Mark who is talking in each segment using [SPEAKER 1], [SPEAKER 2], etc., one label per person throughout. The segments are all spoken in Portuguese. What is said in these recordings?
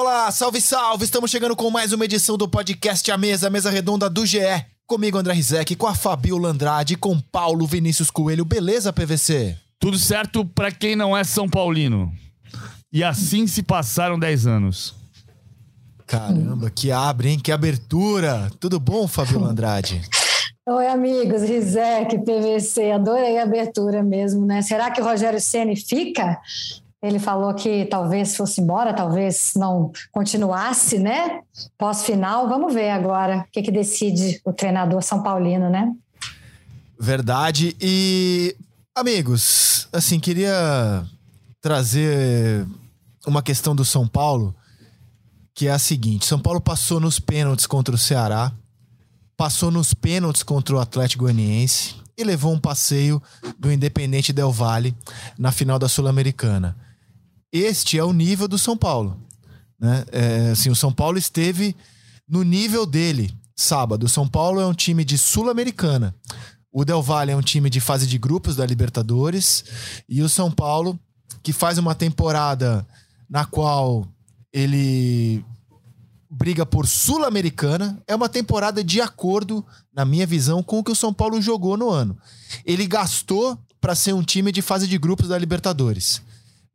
[SPEAKER 1] Olá, salve, salve! Estamos chegando com mais uma edição do podcast A Mesa, a mesa redonda do GE. Comigo, André Rizek, com a Fabiola Andrade, com Paulo Vinícius Coelho. Beleza, PVC?
[SPEAKER 2] Tudo certo pra quem não é São Paulino. E assim se passaram 10 anos.
[SPEAKER 1] Caramba, que abre, hein? Que abertura! Tudo bom, Fabiola Andrade?
[SPEAKER 3] Oi, amigos, Rizek, PVC, adorei a abertura mesmo, né? Será que o Rogério Ceni fica? Ele falou que talvez fosse embora, talvez não continuasse, né? Pós-final, vamos ver agora o que, que decide o treinador São Paulino, né?
[SPEAKER 1] Verdade. E, amigos, assim, queria trazer uma questão do São Paulo, que é a seguinte: São Paulo passou nos pênaltis contra o Ceará, passou nos pênaltis contra o Atlético Goianiense e levou um passeio do Independente Del Valle na final da Sul-Americana. Este é o nível do São Paulo. Né? É, assim, o São Paulo esteve no nível dele sábado. O São Paulo é um time de Sul-Americana. O Del Valle é um time de fase de grupos da Libertadores. E o São Paulo, que faz uma temporada na qual ele briga por Sul-Americana, é uma temporada de acordo, na minha visão, com o que o São Paulo jogou no ano. Ele gastou para ser um time de fase de grupos da Libertadores.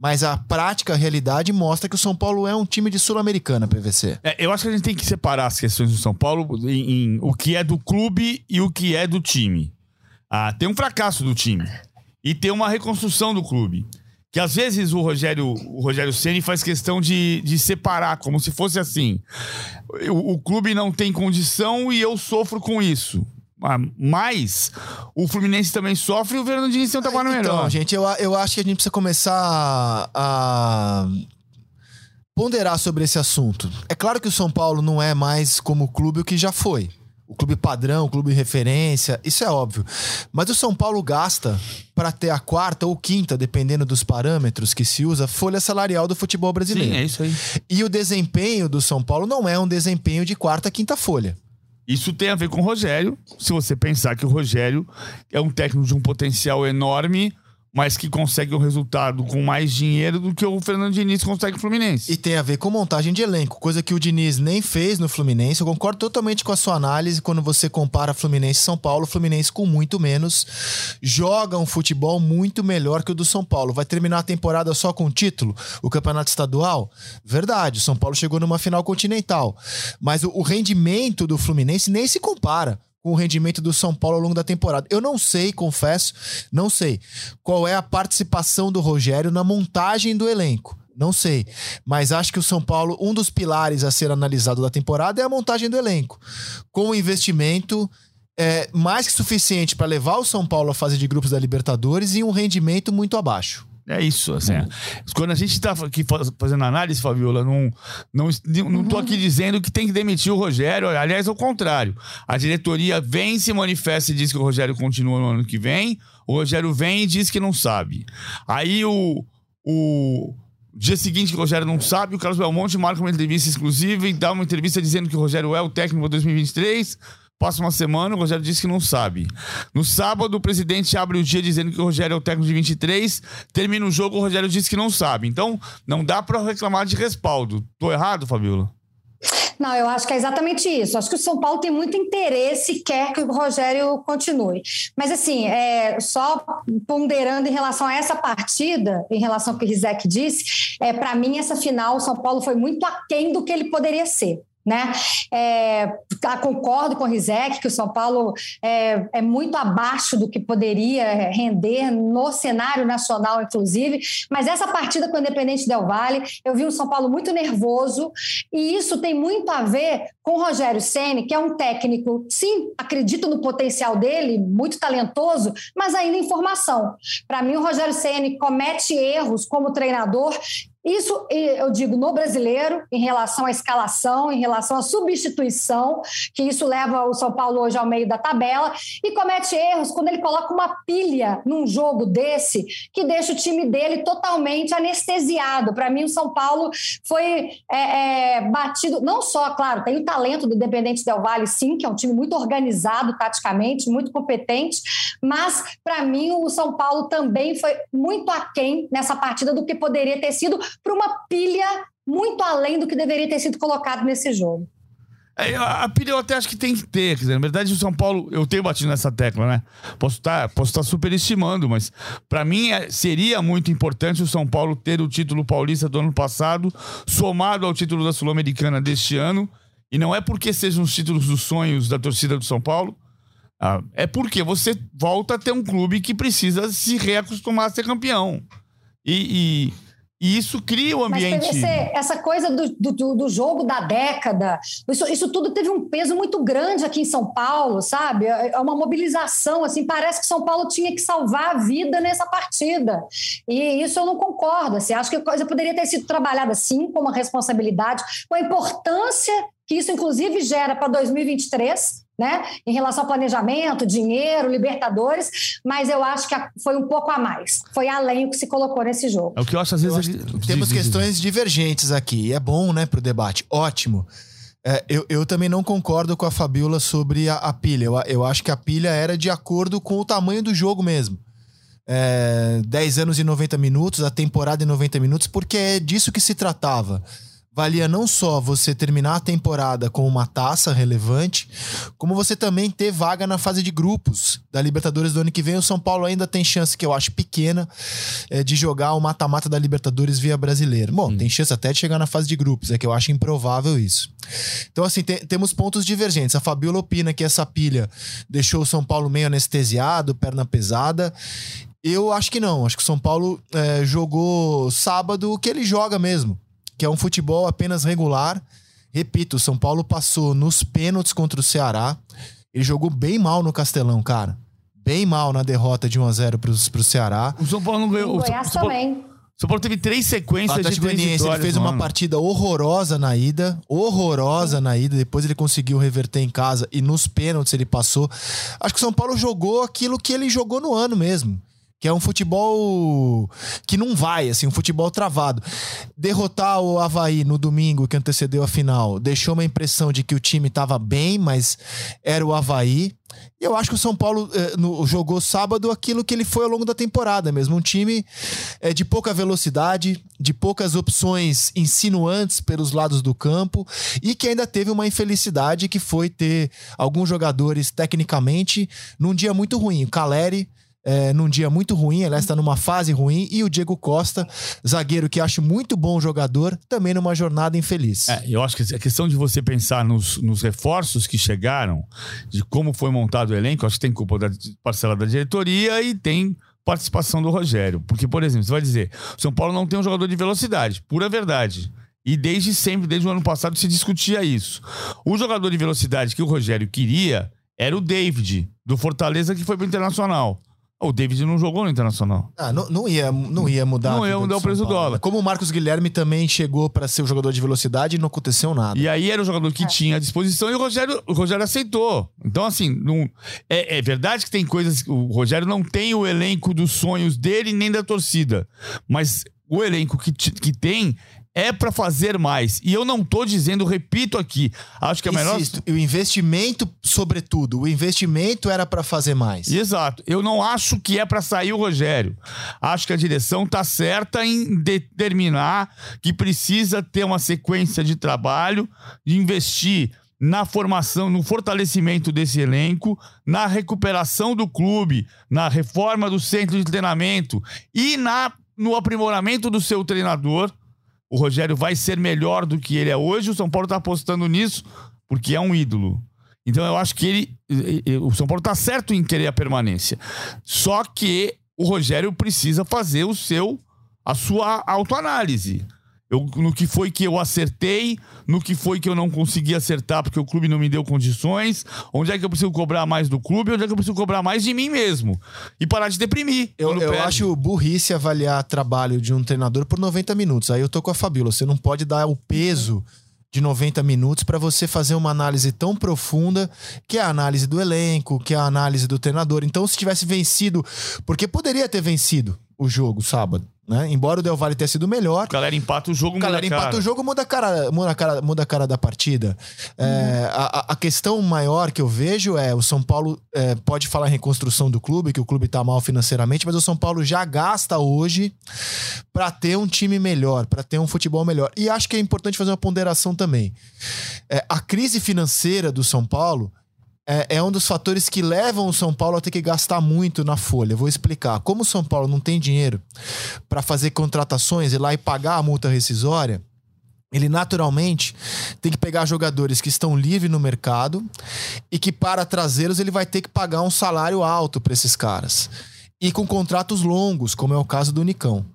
[SPEAKER 1] Mas a prática, a realidade mostra que o São Paulo é um time de Sul-Americana, PVC.
[SPEAKER 2] É, eu acho que a gente tem que separar as questões do São Paulo em, em o que é do clube e o que é do time. Ah, tem um fracasso do time e tem uma reconstrução do clube. Que às vezes o Rogério, o Rogério Ceni faz questão de, de separar, como se fosse assim. O, o clube não tem condição e eu sofro com isso. Ah, Mas o Fluminense também sofre e o Fernando Diniz tem um trabalho
[SPEAKER 1] Então,
[SPEAKER 2] melhor.
[SPEAKER 1] gente, eu, eu acho que a gente precisa começar a ponderar sobre esse assunto. É claro que o São Paulo não é mais como o clube o que já foi. O clube padrão, o clube referência, isso é óbvio. Mas o São Paulo gasta para ter a quarta ou quinta, dependendo dos parâmetros que se usa, folha salarial do futebol brasileiro.
[SPEAKER 2] Sim, é isso aí.
[SPEAKER 1] E o desempenho do São Paulo não é um desempenho de quarta, quinta folha.
[SPEAKER 2] Isso tem a ver com o Rogério. Se você pensar que o Rogério é um técnico de um potencial enorme, mas que consegue um resultado com mais dinheiro do que o Fernando Diniz consegue no Fluminense.
[SPEAKER 1] E tem a ver com montagem de elenco, coisa que o Diniz nem fez no Fluminense. Eu concordo totalmente com a sua análise quando você compara Fluminense e São Paulo. O Fluminense com muito menos joga um futebol muito melhor que o do São Paulo. Vai terminar a temporada só com o título, o campeonato estadual? Verdade, o São Paulo chegou numa final continental. Mas o, o rendimento do Fluminense nem se compara com o rendimento do São Paulo ao longo da temporada. Eu não sei, confesso, não sei qual é a participação do Rogério na montagem do elenco. Não sei. Mas acho que o São Paulo, um dos pilares a ser analisado da temporada é a montagem do elenco. Com o investimento é, mais que suficiente para levar o São Paulo à fase de grupos da Libertadores e um rendimento muito abaixo.
[SPEAKER 2] É isso, assim. Quando a gente tá aqui faz- fazendo análise, Fabiola, não, não, não tô aqui dizendo que tem que demitir o Rogério. Aliás, ao contrário. A diretoria vem, se manifesta e diz que o Rogério continua no ano que vem. O Rogério vem e diz que não sabe. Aí o. o Dia seguinte que o Rogério não sabe, o Carlos Belmonte marca uma entrevista exclusiva e dá uma entrevista dizendo que o Rogério é o técnico para 2023. Passa uma semana, o Rogério disse que não sabe. No sábado, o presidente abre o dia dizendo que o Rogério é o técnico de 23. Termina o jogo, o Rogério disse que não sabe. Então, não dá pra reclamar de respaldo. Tô errado, Fabiola?
[SPEAKER 3] Não, eu acho que é exatamente isso. Acho que o São Paulo tem muito interesse quer que o Rogério continue. Mas, assim, é, só ponderando em relação a essa partida, em relação ao que o Rizek disse, é, para mim, essa final, o São Paulo foi muito aquém do que ele poderia ser. Né? É, tá, concordo com o Rizek que o São Paulo é, é muito abaixo do que poderia render no cenário nacional, inclusive. Mas essa partida com o Independente Del Valle, eu vi um São Paulo muito nervoso, e isso tem muito a ver com o Rogério Ceni, que é um técnico, sim, acredito no potencial dele, muito talentoso, mas ainda em formação. Para mim, o Rogério Ceni comete erros como treinador isso eu digo no brasileiro, em relação à escalação, em relação à substituição, que isso leva o São Paulo hoje ao meio da tabela, e comete erros quando ele coloca uma pilha num jogo desse que deixa o time dele totalmente anestesiado. Para mim, o São Paulo foi é, é, batido, não só, claro, tem o talento do Independente Del Valle, sim, que é um time muito organizado taticamente, muito competente, mas para mim o São Paulo também foi muito aquém nessa partida do que poderia ter sido para uma pilha muito além do que deveria ter sido colocado nesse jogo.
[SPEAKER 2] É, a pilha eu até acho que tem que ter. Quer dizer, na verdade, o São Paulo, eu tenho batido nessa tecla, né? Posso estar posso estar superestimando, mas para mim é, seria muito importante o São Paulo ter o título paulista do ano passado, somado ao título da Sul-Americana deste ano. E não é porque sejam os títulos dos sonhos da torcida do São Paulo, ah, é porque você volta a ter um clube que precisa se reacostumar a ser campeão. E, e e isso cria o um ambiente. Mas
[SPEAKER 3] PVC, essa coisa do, do, do, jogo da década, isso, isso tudo teve um peso muito grande aqui em São Paulo, sabe? É, é uma mobilização, assim, parece que São Paulo tinha que salvar a vida nessa partida. E isso eu não concordo. Assim, acho que a coisa poderia ter sido trabalhada assim, com uma responsabilidade, com a importância que isso, inclusive, gera para 2023 né? Em relação ao planejamento, dinheiro, Libertadores, mas eu acho que foi um pouco a mais. Foi além o que se colocou nesse jogo.
[SPEAKER 2] É o que eu acho, às vezes.
[SPEAKER 1] Acho Temos questões divergentes aqui. E é bom, né, para o debate. Ótimo. É, eu, eu também não concordo com a Fabiola sobre a, a pilha. Eu, eu acho que a pilha era de acordo com o tamanho do jogo mesmo. É, 10 anos e 90 minutos, a temporada em 90 minutos, porque é disso que se tratava valia não só você terminar a temporada com uma taça relevante, como você também ter vaga na fase de grupos da Libertadores do ano que vem. O São Paulo ainda tem chance, que eu acho pequena, é, de jogar o mata-mata da Libertadores via brasileiro. Bom, hum. tem chance até de chegar na fase de grupos, é que eu acho improvável isso. Então, assim, te, temos pontos divergentes. A Fabiola opina que essa pilha deixou o São Paulo meio anestesiado, perna pesada. Eu acho que não. Acho que o São Paulo é, jogou sábado o que ele joga mesmo que é um futebol apenas regular. Repito, o São Paulo passou nos pênaltis contra o Ceará. Ele jogou bem mal no Castelão, cara. Bem mal na derrota de 1 a 0 pro, pro Ceará.
[SPEAKER 2] O São Paulo não ganhou.
[SPEAKER 3] O Goiás
[SPEAKER 2] São,
[SPEAKER 3] também.
[SPEAKER 2] O São Paulo teve três sequências de três vitórias,
[SPEAKER 1] Ele fez uma
[SPEAKER 2] mano.
[SPEAKER 1] partida horrorosa na ida, horrorosa na ida. Depois ele conseguiu reverter em casa e nos pênaltis ele passou. Acho que o São Paulo jogou aquilo que ele jogou no ano mesmo que é um futebol que não vai, assim, um futebol travado. Derrotar o Havaí no domingo que antecedeu a final deixou uma impressão de que o time estava bem, mas era o Havaí. E eu acho que o São Paulo eh, no, jogou sábado aquilo que ele foi ao longo da temporada mesmo. Um time eh, de pouca velocidade, de poucas opções insinuantes pelos lados do campo e que ainda teve uma infelicidade que foi ter alguns jogadores tecnicamente num dia muito ruim. O Caleri é, num dia muito ruim, aliás, está numa fase ruim, e o Diego Costa, zagueiro que acho muito bom jogador, também numa jornada infeliz.
[SPEAKER 2] É, eu acho que a questão de você pensar nos, nos reforços que chegaram, de como foi montado o elenco, acho que tem culpa da parcela da diretoria e tem participação do Rogério. Porque, por exemplo, você vai dizer, o São Paulo não tem um jogador de velocidade, pura verdade. E desde sempre, desde o ano passado, se discutia isso. O jogador de velocidade que o Rogério queria era o David, do Fortaleza, que foi pro Internacional. O David não jogou no Internacional.
[SPEAKER 1] Ah, não, não, ia, não ia mudar.
[SPEAKER 2] Não ia mudar o preço do dólar.
[SPEAKER 1] Como o Marcos Guilherme também chegou para ser o jogador de velocidade e não aconteceu nada.
[SPEAKER 2] E aí era o jogador que é. tinha à disposição e o Rogério, o Rogério aceitou. Então, assim, não, é, é verdade que tem coisas. O Rogério não tem o elenco dos sonhos dele nem da torcida. Mas o elenco que, que tem é para fazer mais. E eu não tô dizendo, repito aqui, acho que é melhor. Insisto,
[SPEAKER 1] o investimento, sobretudo, o investimento era para fazer mais.
[SPEAKER 2] Exato. Eu não acho que é para sair o Rogério. Acho que a direção tá certa em determinar que precisa ter uma sequência de trabalho, de investir na formação, no fortalecimento desse elenco, na recuperação do clube, na reforma do centro de treinamento e na no aprimoramento do seu treinador o Rogério vai ser melhor do que ele é hoje. O São Paulo está apostando nisso porque é um ídolo. Então eu acho que ele, o São Paulo está certo em querer a permanência. Só que o Rogério precisa fazer o seu a sua autoanálise. Eu, no que foi que eu acertei, no que foi que eu não consegui acertar porque o clube não me deu condições, onde é que eu preciso cobrar mais do clube, onde é que eu preciso cobrar mais de mim mesmo. E parar de deprimir.
[SPEAKER 1] Eu, eu acho burrice avaliar trabalho de um treinador por 90 minutos. Aí eu tô com a Fabíola. Você não pode dar o peso de 90 minutos para você fazer uma análise tão profunda, que é a análise do elenco, que é a análise do treinador. Então, se tivesse vencido, porque poderia ter vencido o jogo sábado, Né? Embora o Del Valle tenha sido melhor.
[SPEAKER 2] Galera empata o jogo,
[SPEAKER 1] galera
[SPEAKER 2] muda a
[SPEAKER 1] empata
[SPEAKER 2] cara.
[SPEAKER 1] o jogo, muda a cara, muda a cara, muda a cara da partida. É, a, a- questão maior que eu vejo é o São Paulo é, pode falar em reconstrução do clube, que o clube tá mal financeiramente, mas o São Paulo já gasta hoje para ter um time melhor, para ter um futebol melhor. E acho que é importante fazer uma ponderação também. É, a crise financeira do São Paulo é, é um dos fatores que levam o São Paulo a ter que gastar muito na folha. Vou explicar. Como o São Paulo não tem dinheiro para fazer contratações e lá e pagar a multa rescisória, ele naturalmente tem que pegar jogadores que estão livres no mercado e que para trazê-los ele vai ter que pagar um salário alto para esses caras. E com contratos longos, como é o caso do Nicão.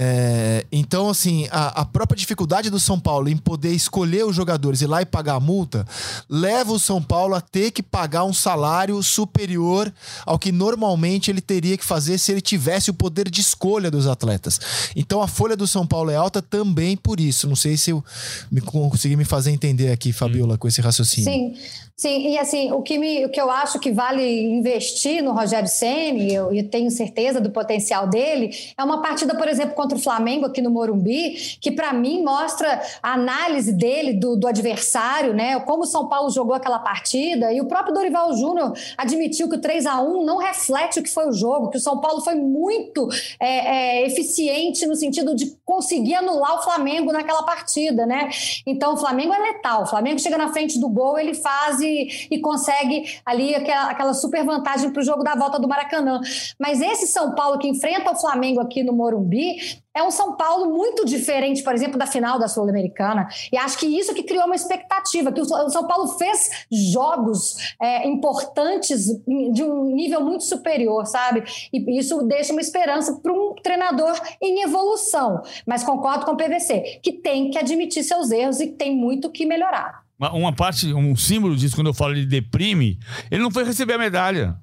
[SPEAKER 1] É, então, assim, a, a própria dificuldade do São Paulo em poder escolher os jogadores e ir lá e pagar a multa leva o São Paulo a ter que pagar um salário superior ao que normalmente ele teria que fazer se ele tivesse o poder de escolha dos atletas. Então, a folha do São Paulo é alta também por isso. Não sei se eu me, consegui me fazer entender aqui, Fabiola, com esse raciocínio.
[SPEAKER 3] Sim, sim, e assim, o que, me, o que eu acho que vale investir no Rogério Ceni, eu, eu tenho certeza do potencial dele, é uma partida, por exemplo, contra o Flamengo aqui no Morumbi, que para mim mostra a análise dele do, do adversário, né? Como o São Paulo jogou aquela partida, e o próprio Dorival Júnior admitiu que o 3 a 1 não reflete o que foi o jogo, que o São Paulo foi muito é, é, eficiente no sentido de conseguir anular o Flamengo naquela partida, né? Então o Flamengo é letal, o Flamengo chega na frente do gol, ele faz e, e consegue ali aquela, aquela super vantagem para o jogo da volta do Maracanã. Mas esse São Paulo que enfrenta o Flamengo aqui no Morumbi é um São Paulo muito diferente, por exemplo, da final da Sul-Americana. E acho que isso que criou uma expectativa, que o São Paulo fez jogos é, importantes de um nível muito superior, sabe? E isso deixa uma esperança para um treinador em evolução. Mas concordo com o PVC, que tem que admitir seus erros e tem muito que melhorar.
[SPEAKER 2] Uma- Uma parte, um símbolo disso, quando eu falo ele deprime, ele não foi receber a medalha.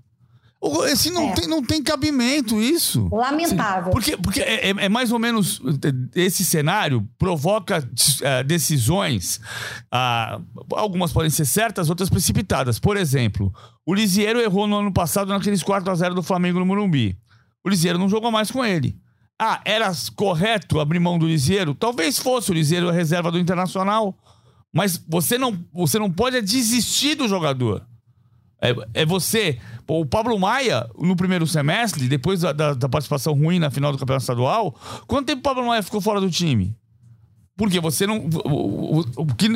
[SPEAKER 2] Esse não,
[SPEAKER 3] É.
[SPEAKER 2] tem, não tem cabimento isso.
[SPEAKER 3] Lamentável.
[SPEAKER 2] Porque, porque é, é- é mais ou menos esse cenário provoca eh, decisões, ah, algumas podem ser certas, outras precipitadas. Por exemplo, o Lisieiro errou no ano passado naqueles 4 a 0 do Flamengo no Morumbi. O Lisieiro não jogou mais com ele. Ah, era correto abrir mão do Lisieiro? Talvez fosse o Lisieiro a reserva do Internacional. Mas você não, você não pode desistir do jogador. É, é você. O Pablo Maia, no primeiro semestre, depois da, da- da participação ruim na final do Campeonato Estadual, quanto tempo o Pablo Maia ficou fora do time? Porque você não. o- o- o que-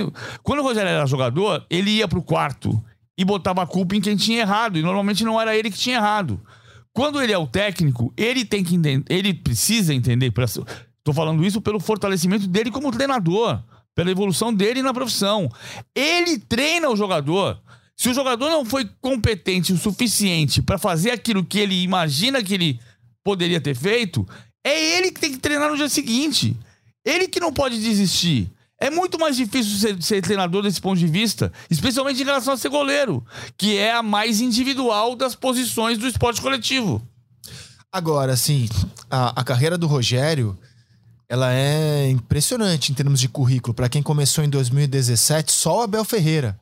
[SPEAKER 2] quando o Rogério era jogador, ele ia pro quarto e botava a culpa em quem tinha errado. E normalmente não era ele que tinha errado. Quando ele é o técnico, ele tem que entender. Ele precisa entender. pra- Tô falando isso pelo fortalecimento dele como treinador, pela evolução dele na profissão. Ele treina o jogador. Se o jogador não foi competente o suficiente para fazer aquilo que ele imagina que ele poderia ter feito, é ele que tem que treinar no dia seguinte. Ele que não pode desistir. É muito mais difícil ser, ser treinador desse ponto de vista, especialmente em relação a ser goleiro, que é a mais individual das posições do esporte coletivo.
[SPEAKER 1] Agora, assim, a, a carreira do Rogério, ela é impressionante em termos de currículo. Para quem começou em 2017, só o Abel Ferreira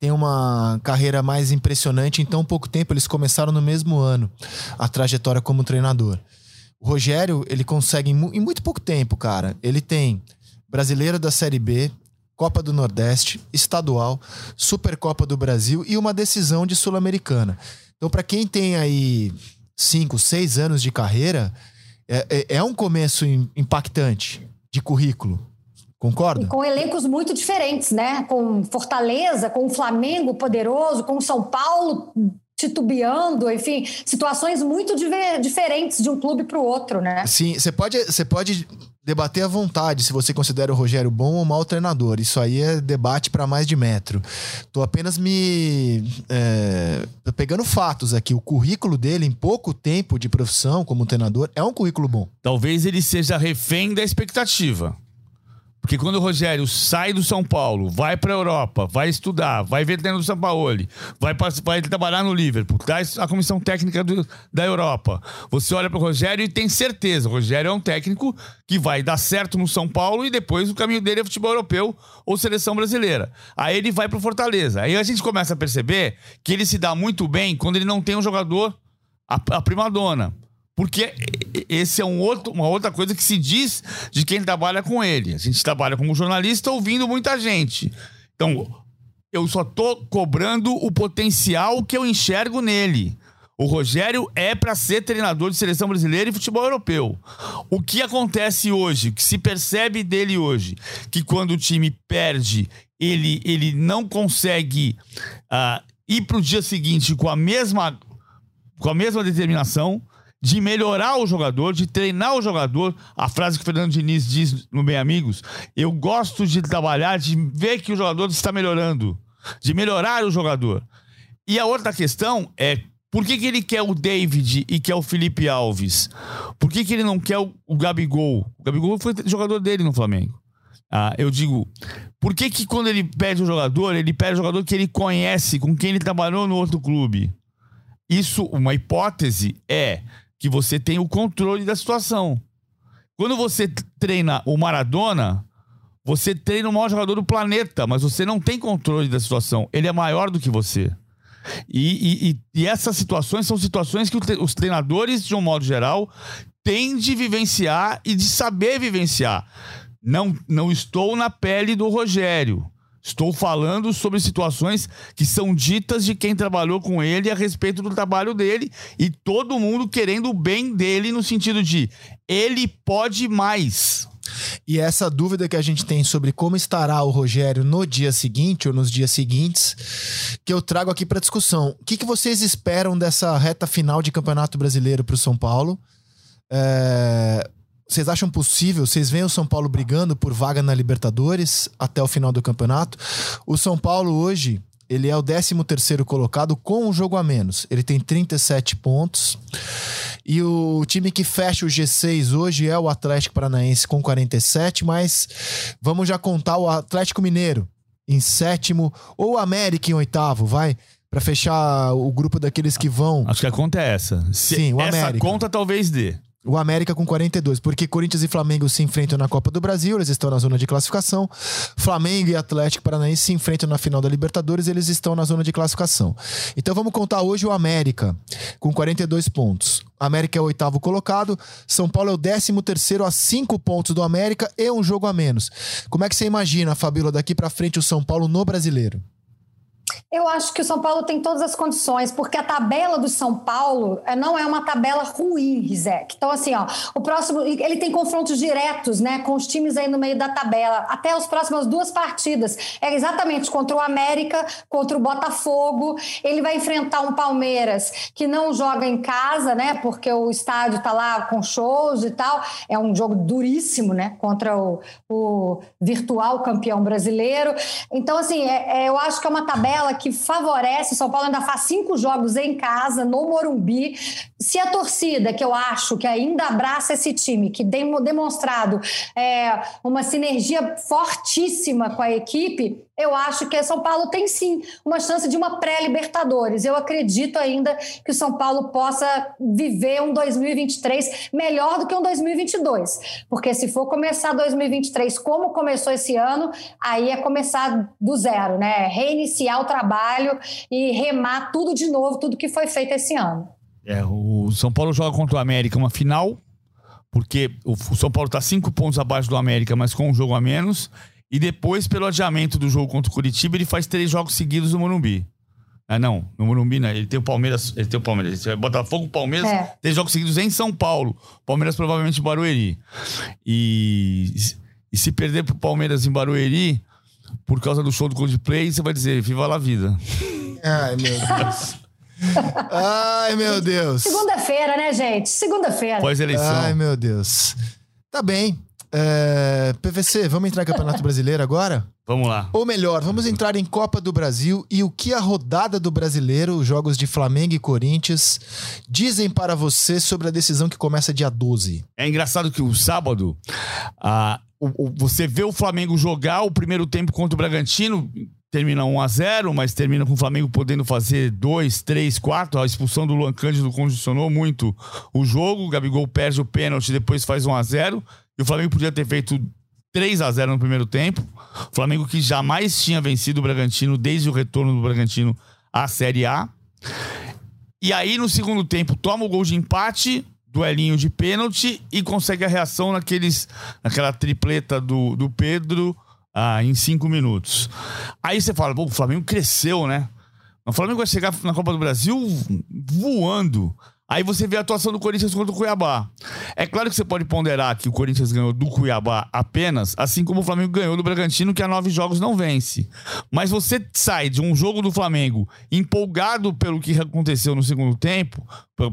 [SPEAKER 1] tem uma carreira mais impressionante em tão pouco tempo. Eles começaram no mesmo ano a trajetória como treinador. O Rogério, ele consegue em mu- em muito pouco tempo, cara. Ele tem Brasileiro da Série B, Copa do Nordeste, Estadual, Supercopa do Brasil e uma decisão de Sul-Americana. Então, para quem tem aí cinco, seis anos de carreira, é, é- é um começo im- impactante de currículo. Concorda?
[SPEAKER 3] E com elencos muito diferentes, né? Com Fortaleza, com o Flamengo poderoso, com o São Paulo titubeando, enfim, situações muito diferentes de um clube para o outro, né?
[SPEAKER 1] Sim, você pode, você pode debater à vontade se você considera o Rogério bom ou mau treinador. Isso aí é debate para mais de metro. Tô apenas me é, pegando fatos aqui. O currículo dele em pouco tempo de profissão como treinador é um currículo bom.
[SPEAKER 2] Talvez ele seja refém da expectativa. Porque quando o Rogério sai do São Paulo, vai pra Europa, vai estudar, vai ver treino do São Paulo, vai, vai trabalhar no Liverpool, traz a comissão técnica do- da Europa. Você olha pro Rogério e tem certeza, o Rogério é um técnico que vai dar certo no São Paulo e depois o caminho dele é futebol europeu ou seleção brasileira. Aí ele vai pro Fortaleza. Aí a gente começa a perceber que ele se dá muito bem quando ele não tem um jogador a, a primadona. Porque esse é um outro, uma outra coisa que se diz de quem trabalha com ele. A gente trabalha como jornalista ouvindo muita gente. Então, eu só tô cobrando o potencial que eu enxergo nele. O Rogério é para ser treinador de seleção brasileira e futebol europeu. O que acontece hoje, o que se percebe dele hoje, que quando o time perde, ele, ele não consegue uh, ir para o dia seguinte com a mesma com a mesma determinação de melhorar o jogador, de treinar o jogador. A frase que o Fernando Diniz diz no Bem Amigos: eu gosto de trabalhar, de ver que o jogador está melhorando, de melhorar o jogador. E a outra questão é por que, que ele quer o David e quer o Felipe Alves? Por que, que ele não quer o, o Gabigol? O Gabigol foi jogador dele no Flamengo. Ah, eu digo, por que, que quando ele pede o jogador, ele pede o jogador que ele conhece, com quem ele trabalhou no outro clube? Isso, uma hipótese, é que você tem o controle da situação. Quando você treina o Maradona, você treina o maior jogador do planeta, mas você não tem controle da situação. Ele é maior do que você. E, e, e essas situações são situações que os treinadores, de um modo geral, têm de vivenciar e de saber vivenciar. Não, não estou na pele do Rogério. Estou falando sobre situações que são ditas de quem trabalhou com ele a respeito do trabalho dele e todo mundo querendo o bem dele no sentido de ele pode mais.
[SPEAKER 1] E essa dúvida que a gente tem sobre como estará o Rogério no dia seguinte ou nos dias seguintes, que eu trago aqui para discussão. O que, que vocês esperam dessa reta final de Campeonato Brasileiro para o São Paulo? É, vocês acham possível? Vocês veem o São Paulo brigando por vaga na Libertadores até o final do campeonato? O São Paulo hoje, ele é o 13 terceiro colocado com um jogo a menos. Ele tem 37 pontos. E o time que fecha o G6 hoje é o Atlético Paranaense com 47, mas vamos já contar o Atlético Mineiro em sétimo ou o América em oitavo, vai? Para fechar o grupo daqueles que vão.
[SPEAKER 2] Acho que a conta é essa. Se Sim, o essa América. Conta talvez dê.
[SPEAKER 1] O América com 42, porque Corinthians e Flamengo se enfrentam na Copa do Brasil, eles estão na zona de classificação. Flamengo e Atlético Paranaense se enfrentam na final da Libertadores, eles estão na zona de classificação. Então vamos contar hoje o América com 42 pontos. América é o oitavo colocado, São Paulo é o décimo terceiro a cinco pontos do América e um jogo a menos. Como é que você imagina, Fabíola, daqui para frente o São Paulo no Brasileiro?
[SPEAKER 3] Eu acho que o São Paulo tem todas as condições, porque a tabela do São Paulo eh, não é uma tabela ruim, Rizek. Então, assim, ó, o próximo. Ele tem confrontos diretos, né, com os times aí no meio da tabela, até as próximas duas partidas. É exatamente contra o América, contra o Botafogo. Ele vai enfrentar um Palmeiras que não joga em casa, né, porque o estádio tá lá com shows e tal. É um jogo duríssimo, né, contra o, o virtual campeão brasileiro. Então, assim, é, é, eu acho que é uma tabela que favorece. São Paulo ainda faz cinco jogos em casa, no Morumbi. Se a torcida, que eu acho que ainda abraça esse time, que tem demonstrado é, uma sinergia fortíssima com a equipe, eu acho que São Paulo tem sim uma chance de uma pré-Libertadores. Eu acredito ainda que o São Paulo possa viver um 2023 melhor do que um 2022. Porque se for começar 2023 como começou esse ano, aí é começar do zero, né? Reiniciar o trabalho e remar tudo de novo, tudo que foi feito esse ano.
[SPEAKER 2] É, o São Paulo joga contra o América uma final, porque o São Paulo está cinco pontos abaixo do América, mas com um jogo a menos. E depois, pelo adiamento do jogo contra o Curitiba, ele faz três jogos seguidos no Morumbi. Ah, não, no Morumbi, né? Ele tem o Palmeiras, ele tem o Palmeiras, ele Botafogo, Palmeiras, é. três jogos seguidos em São Paulo. Palmeiras provavelmente em Barueri. E, e se perder pro Palmeiras em Barueri, por causa do show do Coldplay, você vai dizer, viva lá a vida.
[SPEAKER 1] Ai, meu Deus. Ai, meu Deus.
[SPEAKER 3] Segunda-feira, né, gente? Segunda-feira.
[SPEAKER 2] Pós-eleição.
[SPEAKER 1] Ai, meu Deus. Tá bem. É, PVC, vamos entrar em Campeonato Brasileiro agora?
[SPEAKER 2] Vamos lá.
[SPEAKER 1] Ou melhor, vamos entrar em Copa do Brasil e o que a rodada do brasileiro, os jogos de Flamengo e Corinthians, dizem para você sobre a decisão que começa dia 12.
[SPEAKER 2] É engraçado que o sábado, ah, o, o, você vê o Flamengo jogar o primeiro tempo contra o Bragantino, termina 1 a 0 mas termina com o Flamengo podendo fazer 2, 3, 4. A expulsão do Luan Cândido condicionou muito o jogo. O Gabigol perde o pênalti, depois faz 1 a 0 e o Flamengo podia ter feito 3 a 0 no primeiro tempo. O Flamengo que jamais tinha vencido o Bragantino desde o retorno do Bragantino à Série A. E aí, no segundo tempo, toma o gol de empate duelinho de pênalti e consegue a reação naqueles, naquela tripleta do, do Pedro ah, em cinco minutos. Aí você fala, o Flamengo cresceu, né? O Flamengo vai chegar na Copa do Brasil voando. Aí você vê a atuação do Corinthians contra o Cuiabá. É claro que você pode ponderar que o Corinthians ganhou do Cuiabá apenas, assim como o Flamengo ganhou do Bragantino, que há nove jogos não vence. Mas você sai de um jogo do Flamengo empolgado pelo que aconteceu no segundo tempo,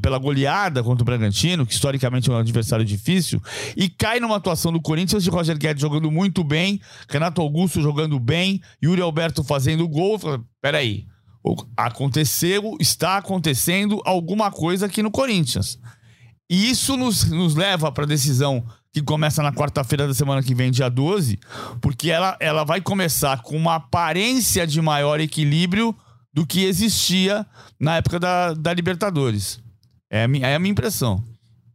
[SPEAKER 2] pela goleada contra o Bragantino, que historicamente é um adversário difícil, e cai numa atuação do Corinthians de Roger Guedes jogando muito bem, Renato Augusto jogando bem, Yuri Alberto fazendo gol. Peraí aconteceu, está acontecendo alguma coisa aqui no Corinthians. E isso nos, nos leva para a decisão que começa na quarta-feira da semana que vem, dia 12, porque ela, ela vai começar com uma aparência de maior equilíbrio do que existia na época da, da Libertadores. É a, minha, é a minha impressão.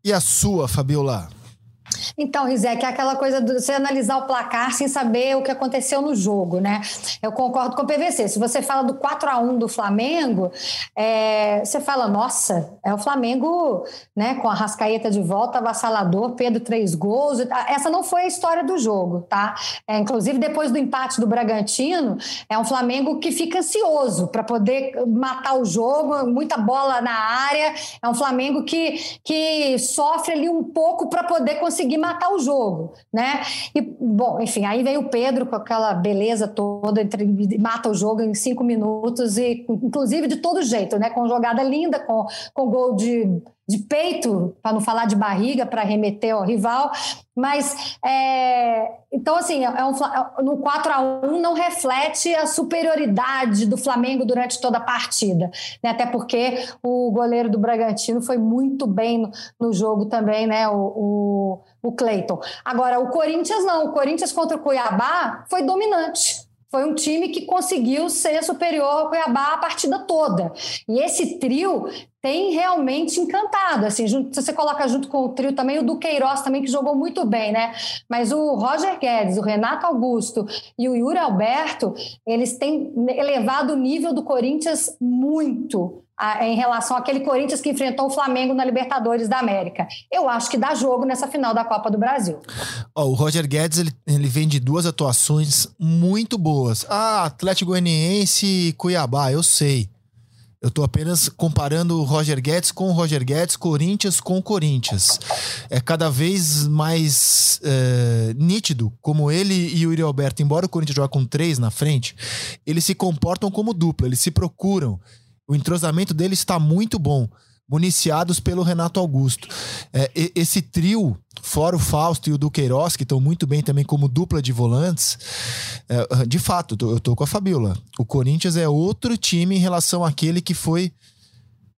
[SPEAKER 1] E a sua, Fabiola?
[SPEAKER 3] Então, Rizek, é aquela coisa de você analisar o placar sem saber o que aconteceu no jogo, né? Eu concordo com o PVC. Se você fala do 4 a 1 do Flamengo, é, você fala, nossa, é o Flamengo, né, com a Rascaeta de volta, avassalador, Pedro três gols. Essa não foi a história do jogo, tá? É, inclusive, depois do empate do Bragantino, é um Flamengo que fica ansioso para poder matar o jogo, muita bola na área. É um Flamengo que, que sofre ali um pouco para poder conseguir conseguir matar o jogo, né? E, bom, enfim, aí vem o Pedro com aquela beleza toda, entre, mata o jogo em cinco minutos, e inclusive de todo jeito, né? Com jogada linda, com, com gol de de peito, para não falar de barriga, para remeter ao rival. Mas, é, então, assim, é um, é, no 4 a 1 não reflete a superioridade do Flamengo durante toda a partida. Né? Até porque o goleiro do Bragantino foi muito bem no, no jogo também, né? O, o, o Cleiton. Agora, o Corinthians não. O Corinthians contra o Cuiabá foi dominante foi um time que conseguiu ser superior ao Cuiabá a partida toda. E esse trio tem realmente encantado. Assim, junto, se você coloca junto com o trio também o Duqueiroz também, que jogou muito bem, né? Mas o Roger Guedes, o Renato Augusto e o Yuri Alberto, eles têm elevado o nível do Corinthians muito em relação àquele Corinthians que enfrentou o Flamengo na Libertadores da América. Eu acho que dá jogo nessa final da Copa do Brasil.
[SPEAKER 1] Oh, o Roger Guedes ele, ele vem de duas atuações muito boas. Ah, Atlético Goianiense e Cuiabá, eu sei. Eu estou apenas comparando o Roger Guedes com o Roger Guedes, Corinthians com Corinthians. É cada vez mais é, nítido como ele e o Yuri Alberto, embora o Corinthians jogue com três na frente, eles se comportam como dupla, eles se procuram. O entrosamento deles está muito bom, municiados pelo Renato Augusto. É, esse trio, fora o Fausto e o Duqueiroz, que estão muito bem também como dupla de volantes, é, de fato, eu tô com a Fabiola. O Corinthians é outro time em relação àquele que foi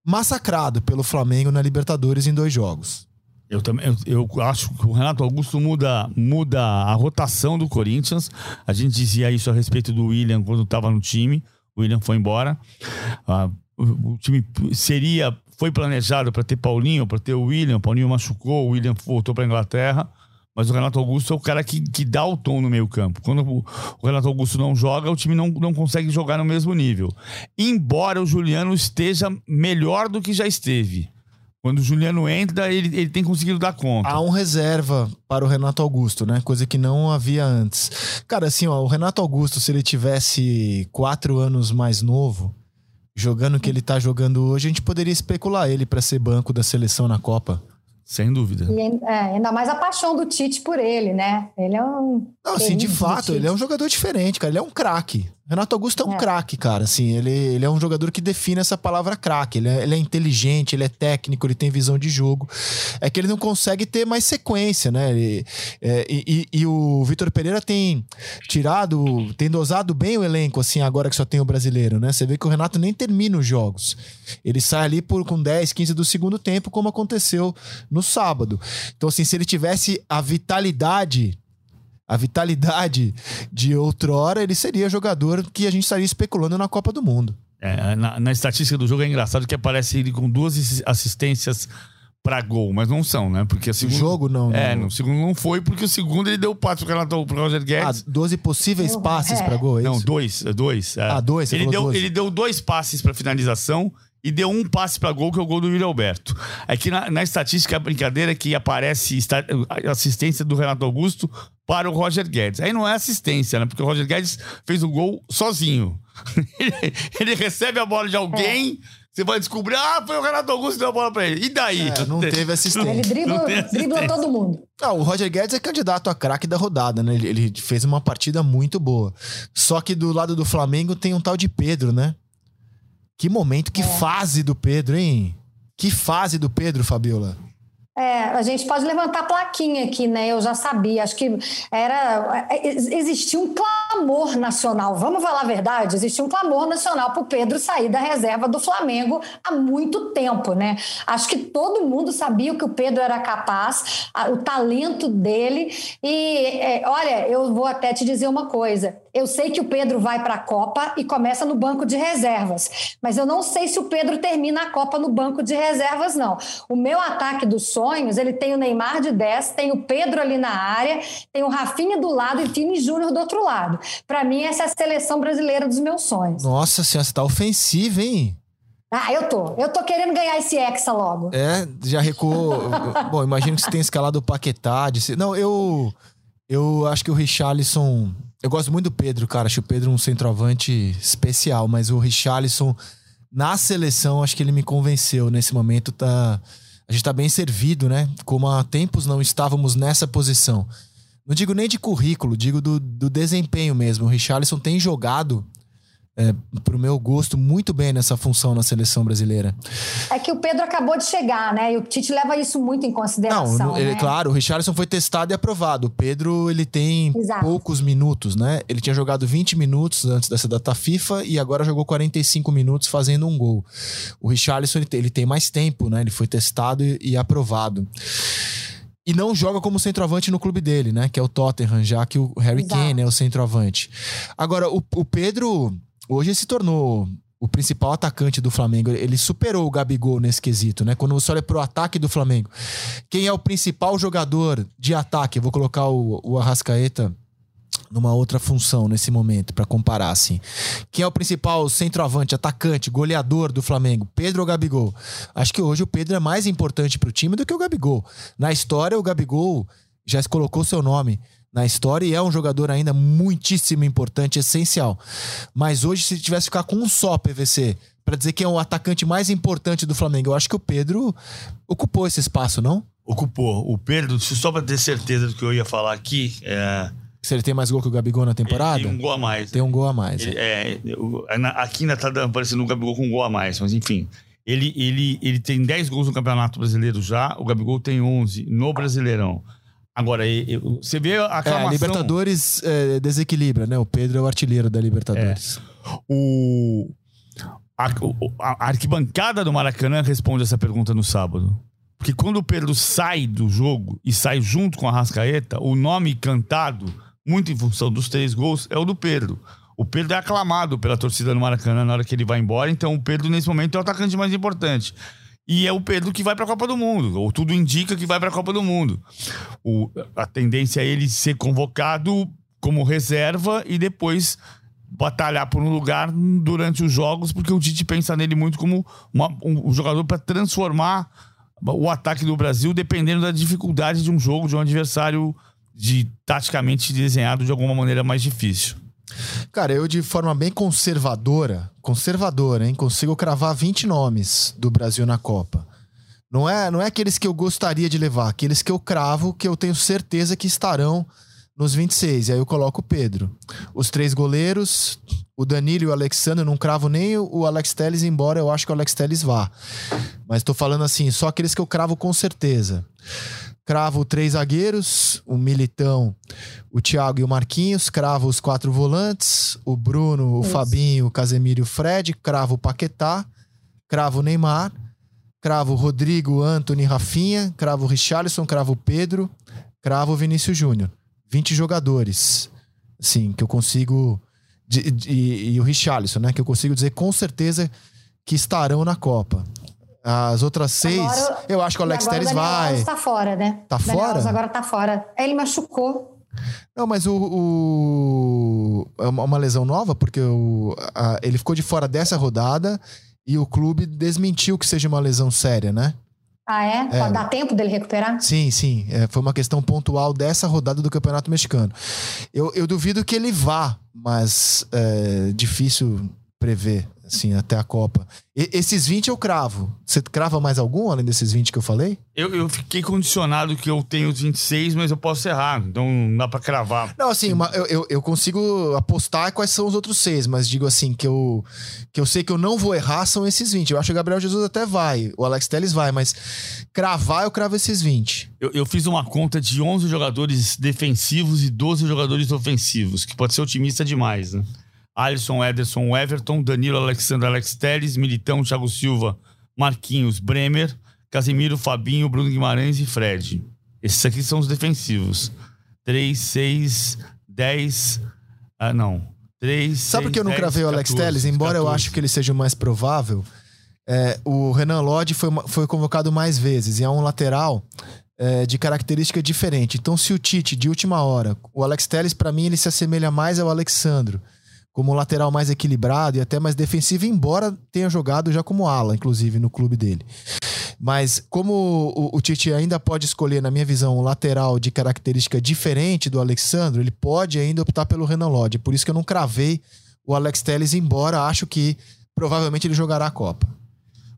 [SPEAKER 1] massacrado pelo Flamengo na Libertadores em dois jogos.
[SPEAKER 2] Eu também eu, eu, acho que o Renato Augusto muda, muda a rotação do Corinthians. A gente dizia isso a respeito do William quando estava no time. O William foi embora. Ah, o, time seria foi planejado para ter Paulinho, para ter o William. Paulinho machucou, o William voltou para Inglaterra. Mas o Renato Augusto é o cara que, que dá o tom no meio campo. Quando o, o Renato Augusto não joga, o time não, não consegue jogar no mesmo nível. Embora o Juliano esteja melhor do que já esteve. Quando o Juliano entra, ele, ele tem conseguido dar conta.
[SPEAKER 1] Há um reserva para o Renato Augusto, né? Coisa que não havia antes. Cara, assim, ó, o Renato Augusto, se ele tivesse quatro anos mais novo, jogando o que ele tá jogando hoje, a gente poderia especular ele para ser banco da seleção na Copa.
[SPEAKER 2] Sem dúvida.
[SPEAKER 3] E é, ainda mais a paixão do Tite por ele, né? Ele é um.
[SPEAKER 1] Não, assim, de fato, ele é um jogador diferente, cara. Ele é um craque. Renato Augusto é um é. craque, cara. Assim, ele, ele é um jogador que define essa palavra craque. Ele, é, ele é inteligente, ele é técnico, ele tem visão de jogo. É que ele não consegue ter mais sequência, né? Ele, é, e, e, o Vitor Pereira tem tirado, tem dosado bem o elenco, assim, agora que só tem o brasileiro, né? Você vê que o Renato nem termina os jogos. Ele sai ali por, com 10, 15 do segundo tempo, como aconteceu no sábado. Então, assim, se ele tivesse a vitalidade a vitalidade de outrora, ele seria jogador que a gente estaria especulando na Copa do Mundo.
[SPEAKER 2] É, na, na, estatística do jogo é engraçado que aparece ele com duas assistências para gol, mas não são, né? Porque o segundo,
[SPEAKER 1] jogo não.
[SPEAKER 2] É, no segundo não foi, porque o segundo ele deu passe pro Renato pro Roger Guedes.
[SPEAKER 1] Ah, 12 possíveis passes é. para gol, é
[SPEAKER 2] Não, dois, dois. É.
[SPEAKER 1] Ah, dois,
[SPEAKER 2] ele deu, ele deu dois passes para finalização e deu um passe para gol, que é o gol do Yuri Alberto. Aqui na, na estatística, a brincadeira é que aparece assistência do Renato Augusto para o Roger Guedes. Aí não é assistência, né? Porque o Roger Guedes fez o gol sozinho. ele, ele recebe a bola de alguém, você vai descobrir, ah, foi o Renato Augusto que deu a bola para ele. E daí?
[SPEAKER 1] É, não teve assistência.
[SPEAKER 3] Ele dribla, todo mundo.
[SPEAKER 1] Ah, o Roger Guedes é candidato a craque da rodada, né? Ele, ele fez uma partida muito boa. Só que do lado do Flamengo tem um tal de Pedro, né? Que momento, que fase do Pedro, hein? Que fase do Pedro, Fabiola.
[SPEAKER 3] É, a gente pode levantar a plaquinha aqui, né? Eu já sabia. Acho que era. ex- Existia um clamor nacional. Vamos falar a verdade? Existia um clamor nacional para o Pedro sair da reserva do Flamengo há muito tempo, né? Acho que todo mundo sabia que o Pedro era capaz, o talento dele. E é, olha, eu vou até te dizer uma coisa. Eu sei que o Pedro vai para a Copa e começa no banco de reservas, mas eu não sei se o Pedro termina a Copa no banco de reservas, não. O meu ataque dos sonhos, ele tem o Neymar de 10, tem o Pedro ali na área, tem o Rafinha do lado e o Vini Júnior do outro lado. Para mim, essa é a seleção brasileira dos meus sonhos.
[SPEAKER 1] Nossa senhora, você tá ofensiva, hein?
[SPEAKER 3] Ah, eu tô. Eu tô querendo ganhar esse Hexa logo.
[SPEAKER 1] É, já recuou. Bom, imagino que você tenha escalado o Paquetá. de- Não, eu. Eu acho que o Richarlison. Eu gosto muito do Pedro, cara. Acho o Pedro um centroavante especial, mas o Richarlison, na seleção, acho que ele me convenceu. Nesse momento, tá. A gente tá bem servido, né? Como há tempos não estávamos nessa posição. Não digo nem de currículo, digo do, do desempenho mesmo. O Richarlison tem jogado, é, pro meu gosto, muito bem nessa função na seleção brasileira.
[SPEAKER 3] É que o Pedro acabou de chegar, né? E o Tite leva isso muito em
[SPEAKER 1] Não,
[SPEAKER 3] consideração.
[SPEAKER 1] no- ele-
[SPEAKER 3] né?
[SPEAKER 1] claro, o Richarlison foi testado e aprovado. O Pedro, ele tem
[SPEAKER 3] Exato.
[SPEAKER 1] poucos minutos, né? Ele tinha jogado 20 minutos antes dessa data FIFA e agora jogou 45 minutos fazendo um gol. O Richarlison, ele tem, ele tem mais tempo, né? Ele foi testado e, e aprovado. E não joga como centroavante no clube dele, né? Que é o Tottenham, já que o Harry
[SPEAKER 3] Exato.
[SPEAKER 1] Kane é o centroavante. Agora, o, o Pedro hoje se tornou o principal atacante do Flamengo. Ele superou o Gabigol nesse quesito, né? Quando você olha pro ataque do Flamengo, quem é o principal jogador de ataque? Eu vou colocar o, o Arrascaeta numa outra função nesse momento, pra comparar, assim. Quem é o principal centroavante, atacante, goleador do Flamengo? Pedro ou Gabigol? Acho que hoje o Pedro é mais importante pro time do que o Gabigol. Na história, o Gabigol já colocou seu nome na história e é um jogador ainda muitíssimo importante, essencial. Mas hoje, se tivesse que ficar com um só PVC pra dizer quem é o atacante mais importante do Flamengo, eu acho que o Pedro ocupou esse espaço, não?
[SPEAKER 2] Ocupou. O Pedro, só pra ter certeza do que eu ia falar aqui, é,
[SPEAKER 1] Se ele tem mais gol que o Gabigol na temporada?
[SPEAKER 2] ele tem um gol a mais.
[SPEAKER 1] Tem um gol a mais.
[SPEAKER 2] Ele-
[SPEAKER 1] é.
[SPEAKER 2] é, aqui ainda tá dando- aparecendo um Gabigol com um gol a mais, mas enfim. Ele, ele, ele tem 10 gols no Campeonato Brasileiro já, o Gabigol tem 11 no Brasileirão. Agora, e- e- você vê a
[SPEAKER 1] É,
[SPEAKER 2] aclamação...
[SPEAKER 1] a Libertadores é, desequilibra, né? O Pedro é o artilheiro da Libertadores.
[SPEAKER 2] o, a, a arquibancada do Maracanã responde essa pergunta no sábado. Porque quando o Pedro sai do jogo e sai junto com a Rascaeta, o nome cantado, muito em função dos três gols, é o do Pedro. O Pedro é aclamado pela torcida do Maracanã na hora que ele vai embora, então o Pedro, nesse momento, é o atacante mais importante. E é o Pedro que vai para a Copa do Mundo, ou tudo indica que vai para a Copa do Mundo. O- a tendência é ele ser convocado como reserva e depois batalhar por um lugar durante os jogos, porque o Tite pensa nele muito como uma- um, um jogador para transformar o ataque do Brasil, dependendo da dificuldade de um jogo, de um adversário de taticamente desenhado de alguma maneira mais difícil.
[SPEAKER 1] Cara, eu de forma bem conservadora, conservadora, hein? Consigo cravar 20 nomes do Brasil na Copa. Não é, não é aqueles que eu gostaria de levar, aqueles que eu cravo, que eu tenho certeza que estarão nos 26. E aí eu coloco o Pedro. Os três goleiros, o Danilo e o Alexandre, não cravo nem o Alex Telles, embora eu acho que o Alex Telles vá. Mas tô falando assim, só aqueles que eu cravo com certeza. Cravo três zagueiros, o Militão, o Thiago e o Marquinhos. Cravo os quatro volantes, o Bruno, o
[SPEAKER 3] Isso.
[SPEAKER 1] Fabinho, o Casemiro e o Fred. Cravo o Paquetá. Cravo o Neymar. Cravo o Rodrigo, Anthony, Rafinha. Cravo o Richarlison, cravo o Pedro. Cravo o Vinícius Júnior. 20 jogadores. Sim, que eu consigo. de- de- e, o Richarlison, né? Que eu consigo dizer com certeza que estarão na Copa. As outras seis,
[SPEAKER 3] Agora-
[SPEAKER 1] eu acho que o Alex Telles
[SPEAKER 3] o Daniel
[SPEAKER 1] vai.
[SPEAKER 3] Alves tá fora, né?
[SPEAKER 1] Tá
[SPEAKER 3] Daniel
[SPEAKER 1] fora?
[SPEAKER 3] Alves agora tá fora. Ele machucou.
[SPEAKER 1] Não, mas o. o- é uma uma lesão nova, porque o, a- ele ficou de fora dessa rodada E o clube desmentiu que seja uma lesão séria, né?
[SPEAKER 3] Ah, é? é. Dá tempo dele recuperar?
[SPEAKER 1] Sim, sim. É, foi uma questão pontual dessa rodada do Campeonato Mexicano. Eu, eu duvido que ele vá, mas é difícil prever assim, até a Copa. E, esses 20 eu cravo. Você crava mais algum além desses 20 que eu falei?
[SPEAKER 2] Eu, eu fiquei condicionado que eu tenho os 26, mas eu posso errar. Então não dá pra cravar.
[SPEAKER 1] Não, assim, uma, eu, eu, eu, consigo apostar quais são os outros seis, mas digo assim, que eu, que eu sei que eu não vou errar são esses 20. Eu acho que o Gabriel Jesus até vai, o Alex Telles vai, mas cravar eu cravo esses 20.
[SPEAKER 2] Eu, eu fiz uma conta de 11 jogadores defensivos e 12 jogadores ofensivos, que pode ser otimista demais, né? Alisson, Ederson, Everton, Danilo, Alexandre, Alex Teles, Militão, Thiago Silva, Marquinhos, Bremer, Casimiro, Fabinho, Bruno Guimarães e Fred. Esses aqui são os defensivos. 3, 6, 10. Ah, não. 3.
[SPEAKER 1] Sabe por que eu não cravei o Alex Teles? Embora 14. eu acho que ele seja o mais provável, é, o Renan Lodge foi, foi convocado mais vezes e é um lateral é, de característica diferente. Então, se o Tite, de última hora, o Alex Teles, para mim, ele se assemelha mais ao Alexandro como lateral mais equilibrado e até mais defensivo, embora tenha jogado já como ala, inclusive, no clube dele. Mas como o, o Tite ainda pode escolher, na minha visão, um lateral de característica diferente do Alexandre, ele pode ainda optar pelo Renan Lodge. Por isso que eu não cravei o Alex Telles, embora acho que provavelmente ele jogará a Copa.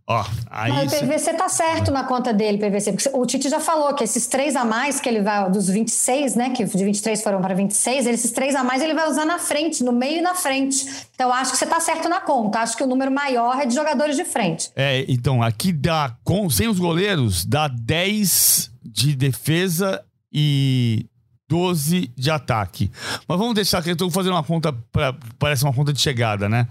[SPEAKER 3] Ó, aí Mas o PVC tá certo na conta dele, PVC. Porque o Tite já falou que esses três a mais que ele vai, dos 26, né? Que de 23 foram para 26, esses três a mais ele vai usar na frente, no meio e na frente. Então acho que você tá certo na conta. Acho que o número maior é de jogadores de frente.
[SPEAKER 2] É, então, aqui dá, com, sem os goleiros, dá 10 de defesa e 12 de ataque. Mas vamos deixar que eu estou fazendo uma conta, pra, parece uma conta de chegada, né?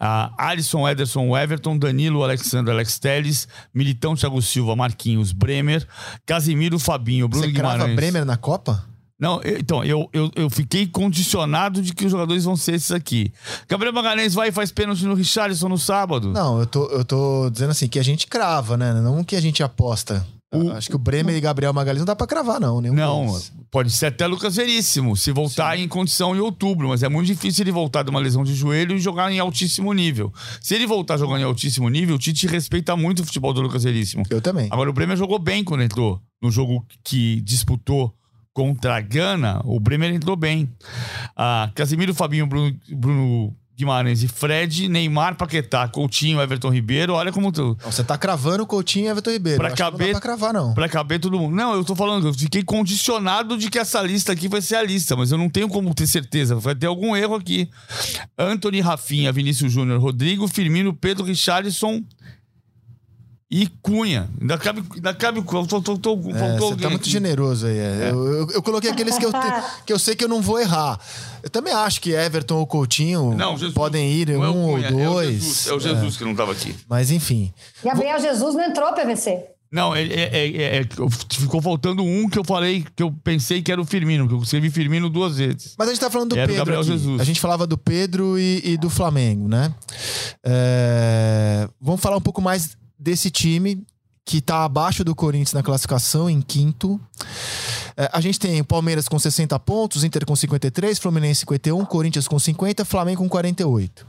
[SPEAKER 2] Uh, Alisson, Ederson, Everton, Danilo, Alexandre, Alex Teles, Militão, Thiago Silva, Marquinhos, Bremer, Casimiro, Fabinho, Bruno Você Guimarães. Você
[SPEAKER 1] Bremer na Copa?
[SPEAKER 2] Não, eu, então, eu, eu, eu fiquei condicionado de que os jogadores vão ser esses aqui. Gabriel Magalhães vai e faz pênalti no Richarlison no sábado?
[SPEAKER 1] Não, eu tô, eu tô dizendo assim, que a gente crava, né? Não que a gente aposta. O, Acho que o Bremer o, e Gabriel Magalhães não dá pra cravar, não.
[SPEAKER 2] não, deles. pode ser até Lucas Veríssimo, se voltar Sim. em condição em outubro, mas é muito difícil ele voltar de uma lesão de joelho e jogar em altíssimo nível. Se ele voltar jogando em altíssimo nível, o Tite respeita muito o futebol do Lucas Veríssimo.
[SPEAKER 1] Eu também.
[SPEAKER 2] Agora, o Bremer jogou bem quando entrou no jogo que disputou contra a Gana, o Bremer entrou bem. Ah, Casimiro, Fabinho, Bruno, Bruno Guimarães e Fred, Neymar, Paquetá, Coutinho, Everton Ribeiro. Olha como tu.
[SPEAKER 1] você tá cravando Coutinho e Everton Ribeiro.
[SPEAKER 2] Pra caber, não
[SPEAKER 1] pra cravar, não.
[SPEAKER 2] Pra caber todo mundo. Não, eu tô falando, eu fiquei condicionado de que essa lista aqui vai ser a lista, mas eu não tenho como ter certeza. Vai ter algum erro aqui. Anthony, Rafinha, Vinícius Júnior, Rodrigo, Firmino, Pedro, Richarlison e Cunha. Ainda cabe. Ainda cabe faltou, faltou,
[SPEAKER 1] é, faltou você tá muito generoso aí. É. É. Eu, eu, eu, coloquei aqueles que eu, te, que eu sei que eu não vou errar. Eu também acho que Everton ou Coutinho não, Jesus, podem ir um ou Cunha, dois.
[SPEAKER 2] É o Jesus, é o Jesus que não estava aqui.
[SPEAKER 1] Mas enfim.
[SPEAKER 3] Gabriel vou... Jesus não entrou, PVC.
[SPEAKER 2] Não, é, é, é, ficou faltando um que eu falei, que eu pensei que era o Firmino, que eu escrevi Firmino duas vezes.
[SPEAKER 1] Mas a gente tá falando do era Pedro. Gabriel aqui. Jesus. A gente falava do Pedro e, e do Flamengo, né? É... Vamos falar um pouco mais desse time que está abaixo do Corinthians na classificação, em quinto. É, a gente tem Palmeiras com 60 pontos, Inter com 53, Fluminense 51, Corinthians com 50, Flamengo com 48.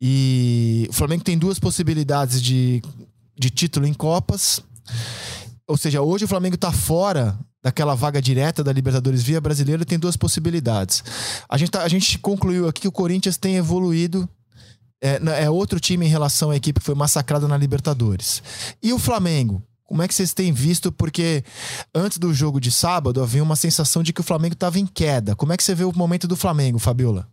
[SPEAKER 1] E o Flamengo tem duas possibilidades de, de título em Copas. Ou seja, hoje o Flamengo está fora daquela vaga direta da Libertadores via brasileira, tem duas possibilidades. A gente, tá, a gente concluiu aqui que o Corinthians tem evoluído é, é outro time em relação à equipe que foi massacrada na Libertadores. E o Flamengo? Como é que vocês têm visto? Porque antes do jogo de sábado havia uma sensação de que o Flamengo estava em queda. Como é que você vê o momento do Flamengo, Fabiola?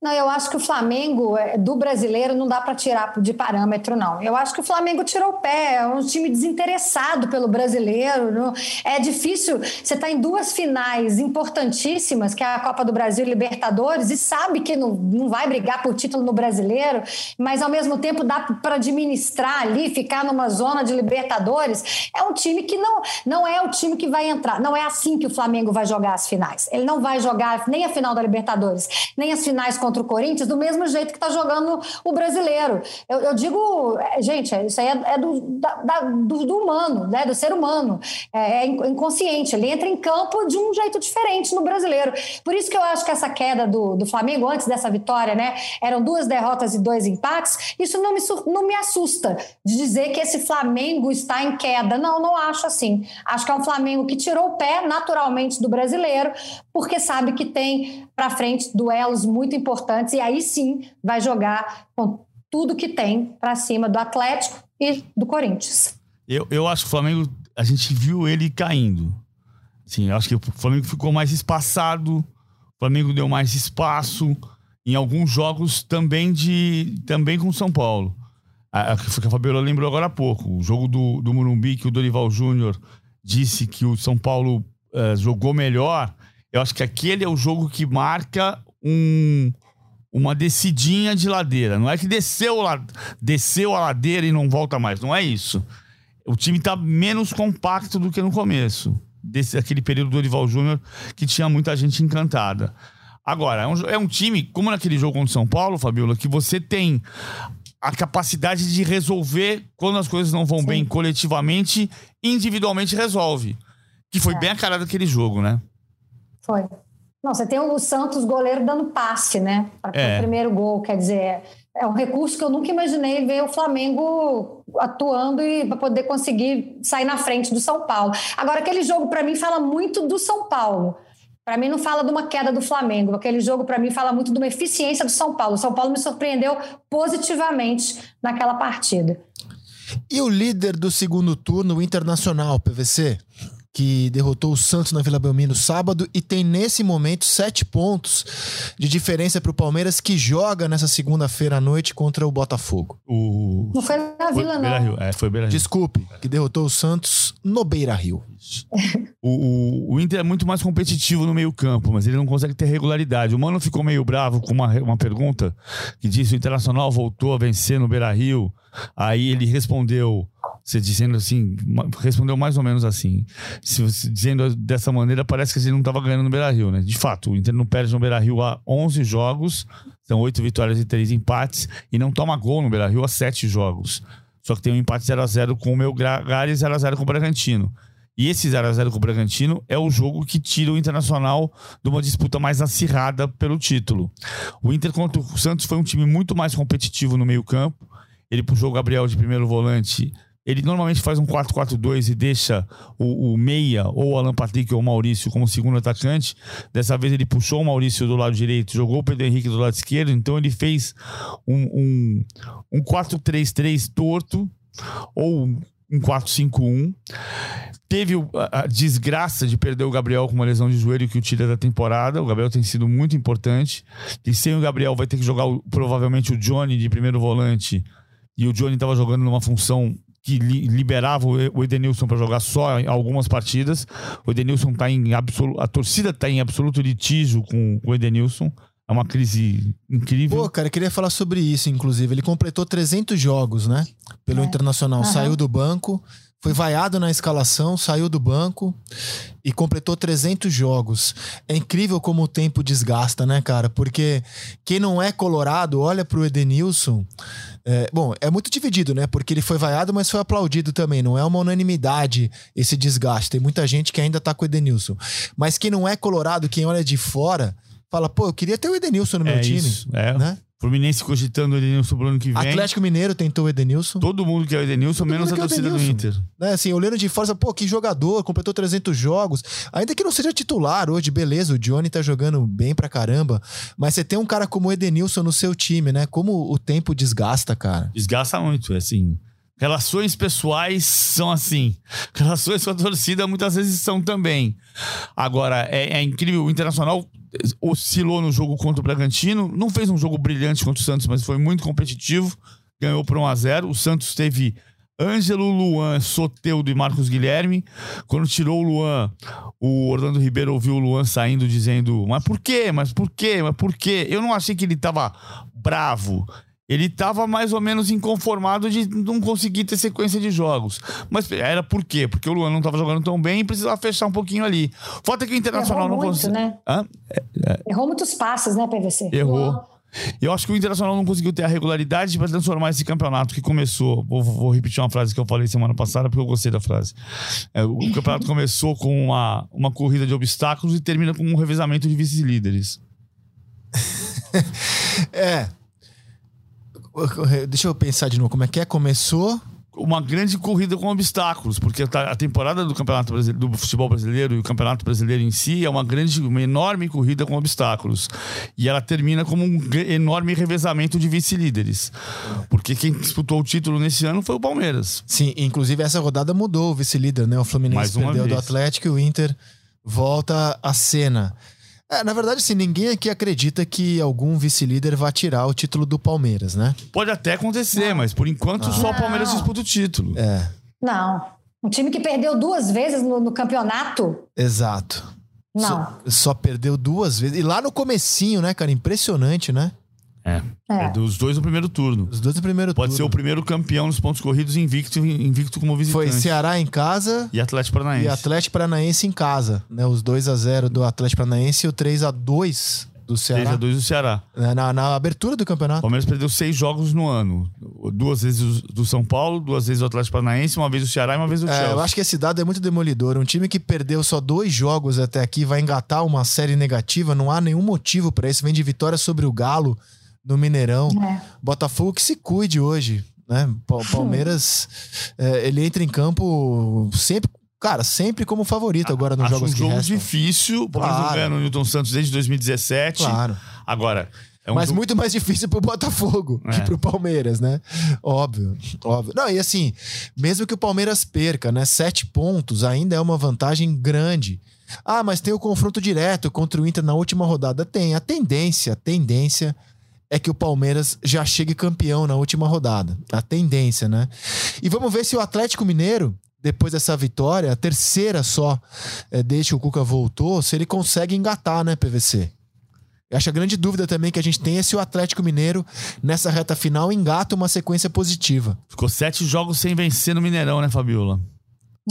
[SPEAKER 3] Não, eu acho que o Flamengo é, do brasileiro não dá para tirar de parâmetro, não. Eu acho que o Flamengo tirou o pé, é um time desinteressado pelo brasileiro. Não? É difícil. Você está em duas finais importantíssimas, que é a Copa do Brasil e Libertadores, e sabe que não, não vai brigar por título no brasileiro, mas ao mesmo tempo dá para administrar ali, ficar numa zona de Libertadores. É um time que não, não é o time que vai entrar. Não é assim que o Flamengo vai jogar as finais. Ele não vai jogar nem a final da Libertadores, nem as finais mais contra o Corinthians do mesmo jeito que está jogando o brasileiro. Eu, eu digo, é, gente, é, isso aí é, é do, da, do, do, humano, né? do ser humano. É, é, inconsciente. Ele entra em campo de um jeito diferente no brasileiro. Por isso que eu acho que essa queda do, do Flamengo, antes dessa vitória, né? Eram duas derrotas e dois empates. Isso não me, não me assusta de dizer que esse Flamengo está em queda. Não, não acho assim. Acho que é um Flamengo que tirou o pé naturalmente do brasileiro, porque sabe que tem para frente duelos muito importantes e aí sim vai jogar com tudo que tem para cima do Atlético e do Corinthians.
[SPEAKER 2] Eu, eu acho que o Flamengo, a gente viu ele caindo. Sim, acho que o Flamengo ficou mais espaçado, o Flamengo deu mais espaço em alguns jogos também de também com São Paulo. A, a, a Fabiola lembrou agora há pouco. O jogo do, do Morumbi, que o Dorival Júnior disse que o São Paulo uh, jogou melhor. Eu acho que aquele é o jogo que marca um, uma descidinha de ladeira. Não é que desceu, desceu a ladeira e não volta mais. Não é isso. O time está menos compacto do que no começo. Desse, aquele período do Dorival Júnior que tinha muita gente encantada. Agora, é um, é um time, como naquele jogo contra o São Paulo, Fabiola, que você tem a capacidade de resolver quando as coisas não vão Sim. bem coletivamente, individualmente resolve. Que foi é. bem a cara daquele jogo, né?
[SPEAKER 3] Foi. Não, você tem o Santos goleiro dando passe, né? Para é. o primeiro gol. Quer dizer, é um recurso que eu nunca imaginei ver o Flamengo atuando e para poder conseguir sair na frente do São Paulo. Agora, aquele jogo, para mim, fala muito do São Paulo. Para mim não fala de uma queda do Flamengo. Aquele jogo para mim fala muito de uma eficiência do São Paulo. O São Paulo me surpreendeu positivamente naquela partida.
[SPEAKER 1] E o líder do segundo turno, o Internacional, PVC? Que derrotou o Santos na Vila Belmiro sábado e tem nesse momento sete pontos de diferença para o Palmeiras que joga nessa segunda-feira à noite contra o Botafogo.
[SPEAKER 3] O... Não foi na Vila, foi não.
[SPEAKER 2] Rio. É, foi Beira Rio.
[SPEAKER 1] Desculpe, que derrotou o Santos no Beira Rio.
[SPEAKER 2] o, o, o, Inter é muito mais competitivo no meio-campo, mas ele não consegue ter regularidade. O Mano ficou meio bravo com uma, uma pergunta que disse: o Internacional voltou a vencer no Beira Rio. Aí ele respondeu você dizendo assim, respondeu mais ou menos assim. Se dizendo dessa maneira, parece que gente não estava ganhando no Beira Rio, né? De fato, o Inter não perde no Beira Rio há 11 jogos, são 8 vitórias e 3 empates, e não toma gol no Beira Rio há 7 jogos. Só que tem um empate 0x0 com o meu Gare e 0x0 com o Bragantino. E esse 0x0 com o Bragantino é o jogo que tira o Internacional de uma disputa mais acirrada pelo título. O Inter contra o Santos foi um time muito mais competitivo no meio-campo. Ele puxou o Gabriel de primeiro volante ele normalmente faz um 4-4-2 e deixa o, o, Meia, ou o Alan Patrick ou o Maurício como segundo atacante. Dessa vez ele puxou o Maurício do lado direito, jogou o Pedro Henrique do lado esquerdo. Então ele fez um, um, um 4-3-3 torto, ou um 4-5-1. Teve a, desgraça de perder o Gabriel com uma lesão de joelho que o tira da temporada. O Gabriel tem sido muito importante. E sem o Gabriel vai ter que jogar provavelmente o Johnny de primeiro volante. E o Johnny estava jogando numa função que li, liberava o Edenilson para jogar só em algumas partidas. O Edenilson tá em absoluto. A torcida está em absoluto litígio com o Edenilson. É uma crise incrível.
[SPEAKER 1] Pô, cara, eu queria falar sobre isso, inclusive. Ele completou 300 jogos, né? Pelo é. Internacional. Uhum. Saiu do banco, foi vaiado na escalação, saiu do banco e completou 300 jogos. É incrível como o tempo desgasta, né, cara? Porque quem não é colorado olha pro Edenilson é, bom, é muito dividido, né? Porque ele foi vaiado, mas foi aplaudido também. Não é uma unanimidade esse desgaste. Tem muita gente que ainda tá com o Edenilson. Mas quem não é colorado, quem olha de fora, fala, pô, eu queria ter o Edenilson no meu
[SPEAKER 2] é
[SPEAKER 1] time.
[SPEAKER 2] Isso, é. Né? Fluminense cogitando o Edenilson pro ano que vem.
[SPEAKER 1] Atlético Mineiro tentou o Edenilson.
[SPEAKER 2] Todo mundo quer o Edenilson, Todo menos a torcida do Inter.
[SPEAKER 1] Né, assim, olhando de fora, pô, que jogador, completou 300 jogos. Ainda que não seja titular hoje, beleza, o Johnny tá jogando bem pra caramba. Mas você tem um cara como o Edenilson no seu time, né? Como o tempo desgasta, cara.
[SPEAKER 2] Desgasta muito, assim. Relações pessoais são assim. Relações com a torcida muitas vezes são também. Agora, é, é incrível, o Internacional oscilou no jogo contra o Bragantino. Não fez um jogo brilhante contra o Santos, mas foi muito competitivo. Ganhou por 1 a 0 O Santos teve Ângelo, Luan, Soteudo e Marcos Guilherme. Quando tirou o Luan, o Orlando Ribeiro ouviu o Luan saindo dizendo: Mas por quê? Mas por quê? Mas por quê? Eu não achei que ele tava bravo. Ele estava mais ou menos inconformado de não conseguir ter sequência de jogos. Mas era por quê? Porque o Luan não estava jogando tão bem e precisava fechar um pouquinho ali. Falta que o Internacional
[SPEAKER 3] Errou
[SPEAKER 2] não
[SPEAKER 3] muito,
[SPEAKER 2] conseguiu.
[SPEAKER 3] né?
[SPEAKER 2] Hã?
[SPEAKER 3] Errou muitos passes, né, PVC?
[SPEAKER 2] Errou. Eu acho que o Internacional não conseguiu ter a regularidade para transformar esse campeonato que começou. Vou, vou repetir uma frase que eu falei semana passada porque eu gostei da frase. É, o campeonato começou com uma, uma corrida de obstáculos e termina com um revezamento de vice-líderes.
[SPEAKER 1] É. Deixa eu pensar de novo. Como é que é? Começou.
[SPEAKER 2] Uma grande corrida com obstáculos, porque tá- a temporada do Campeonato Brasileiro, do futebol brasileiro e o Campeonato Brasileiro em si é uma grande, uma enorme corrida com obstáculos. E ela termina como um enorme revezamento de vice-líderes. Porque quem disputou o título nesse ano foi o Palmeiras.
[SPEAKER 1] Sim, inclusive essa rodada mudou o vice-líder, né? O Fluminense perdeu do
[SPEAKER 2] vez.
[SPEAKER 1] Atlético e o Inter volta à cena. É, na verdade, assim, ninguém aqui acredita que algum vice-líder vá tirar o título do Palmeiras, né?
[SPEAKER 2] Pode até acontecer, mas por enquanto só o Palmeiras disputa o título.
[SPEAKER 1] É,
[SPEAKER 3] Não. Um time que perdeu duas vezes no, no campeonato?
[SPEAKER 1] exato.
[SPEAKER 3] Não.
[SPEAKER 1] Só, só perdeu duas vezes. E lá no comecinho, né, cara? Impressionante, né?
[SPEAKER 2] É.
[SPEAKER 3] É.
[SPEAKER 2] É dos dois no primeiro turno.
[SPEAKER 1] Os dois no primeiro
[SPEAKER 2] Pode ser o
[SPEAKER 1] turno.
[SPEAKER 2] primeiro campeão nos pontos corridos invicto, invicto como visitante.
[SPEAKER 1] Foi Ceará em casa
[SPEAKER 2] E Atlético Paranaense.
[SPEAKER 1] e Atlético Paranaense em casa. Né? Os 2 a 0 do Atlético Paranaense e o 3 a 2 do
[SPEAKER 2] 3
[SPEAKER 1] Ceará.
[SPEAKER 2] a 2 do Ceará.
[SPEAKER 1] né, Na, na abertura do
[SPEAKER 2] O
[SPEAKER 1] campeonato.
[SPEAKER 2] Palmeiras perdeu seis jogos no ano. Duas vezes do São Paulo, duas vezes o Atlético Paranaense, uma vez o Ceará e uma vez o
[SPEAKER 1] É,
[SPEAKER 2] Chelsea.
[SPEAKER 1] eu acho que esse dado é muito demolidor. Um time que perdeu só dois jogos até aqui vai engatar uma série negativa. Não há nenhum motivo para isso. Vem de vitória sobre o Galo no Mineirão.
[SPEAKER 3] É.
[SPEAKER 1] Botafogo que se cuide hoje. Né? Pa- Palmeiras, é, ele entra em campo sempre, cara, sempre como favorito agora nos
[SPEAKER 2] Acho
[SPEAKER 1] jogos
[SPEAKER 2] um
[SPEAKER 1] que
[SPEAKER 2] jogo
[SPEAKER 1] restam.
[SPEAKER 2] difícil. O Palmeiras não
[SPEAKER 1] Claro.
[SPEAKER 2] ganha no Newton Santos desde 2017.
[SPEAKER 1] Claro.
[SPEAKER 2] Agora, é um
[SPEAKER 1] Mas
[SPEAKER 2] jogo-
[SPEAKER 1] muito mais difícil pro Botafogo
[SPEAKER 2] É.
[SPEAKER 1] que pro Palmeiras, né? Óbvio, óbvio. Não, e assim, mesmo que o Palmeiras perca, né? Sete pontos ainda é uma vantagem grande. Ah, mas tem o confronto direto contra o Inter na última rodada. Tem. A tendência, a tendência é que o Palmeiras já chegue campeão na última rodada. A tendência, né? E vamos ver se o Atlético Mineiro, depois dessa vitória, a terceira só, é, desde que o Cuca voltou, se ele consegue engatar, né, PVC? Eu acho a grande dúvida também que a gente tem é se o Atlético Mineiro, nessa reta final, engata uma sequência positiva.
[SPEAKER 2] Ficou sete jogos sem vencer no Mineirão, né, Fabiola?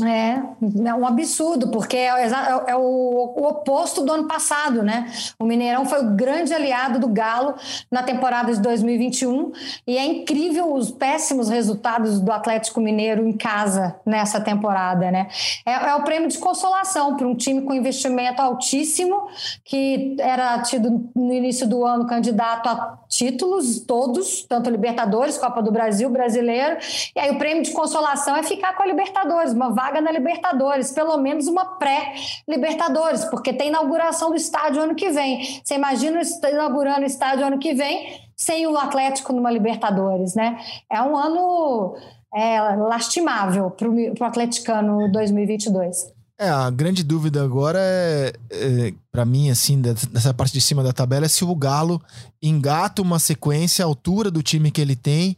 [SPEAKER 3] É, é um absurdo, porque é, o exa- é o, o oposto do ano passado, né? O Mineirão foi o grande aliado do Galo na temporada de 2021 e é incrível os péssimos resultados do Atlético Mineiro em casa nessa temporada, né? É, é o prêmio de consolação para um time com investimento altíssimo, que era tido no início do ano candidato a títulos todos, tanto Libertadores, Copa do Brasil, Brasileiro, e aí o prêmio de consolação é ficar com a Libertadores, uma vaga na Libertadores, pelo menos uma pré-Libertadores, porque tem inauguração do estádio ano que vem. Você imagina inaugurando o estádio ano que vem sem o Atlético numa Libertadores, né? É um ano é, lastimável para o atleticano 2022.
[SPEAKER 1] É, a grande dúvida agora é, é para mim, assim, dessa parte de cima da tabela, é se o Galo engata uma sequência altura do time que ele tem,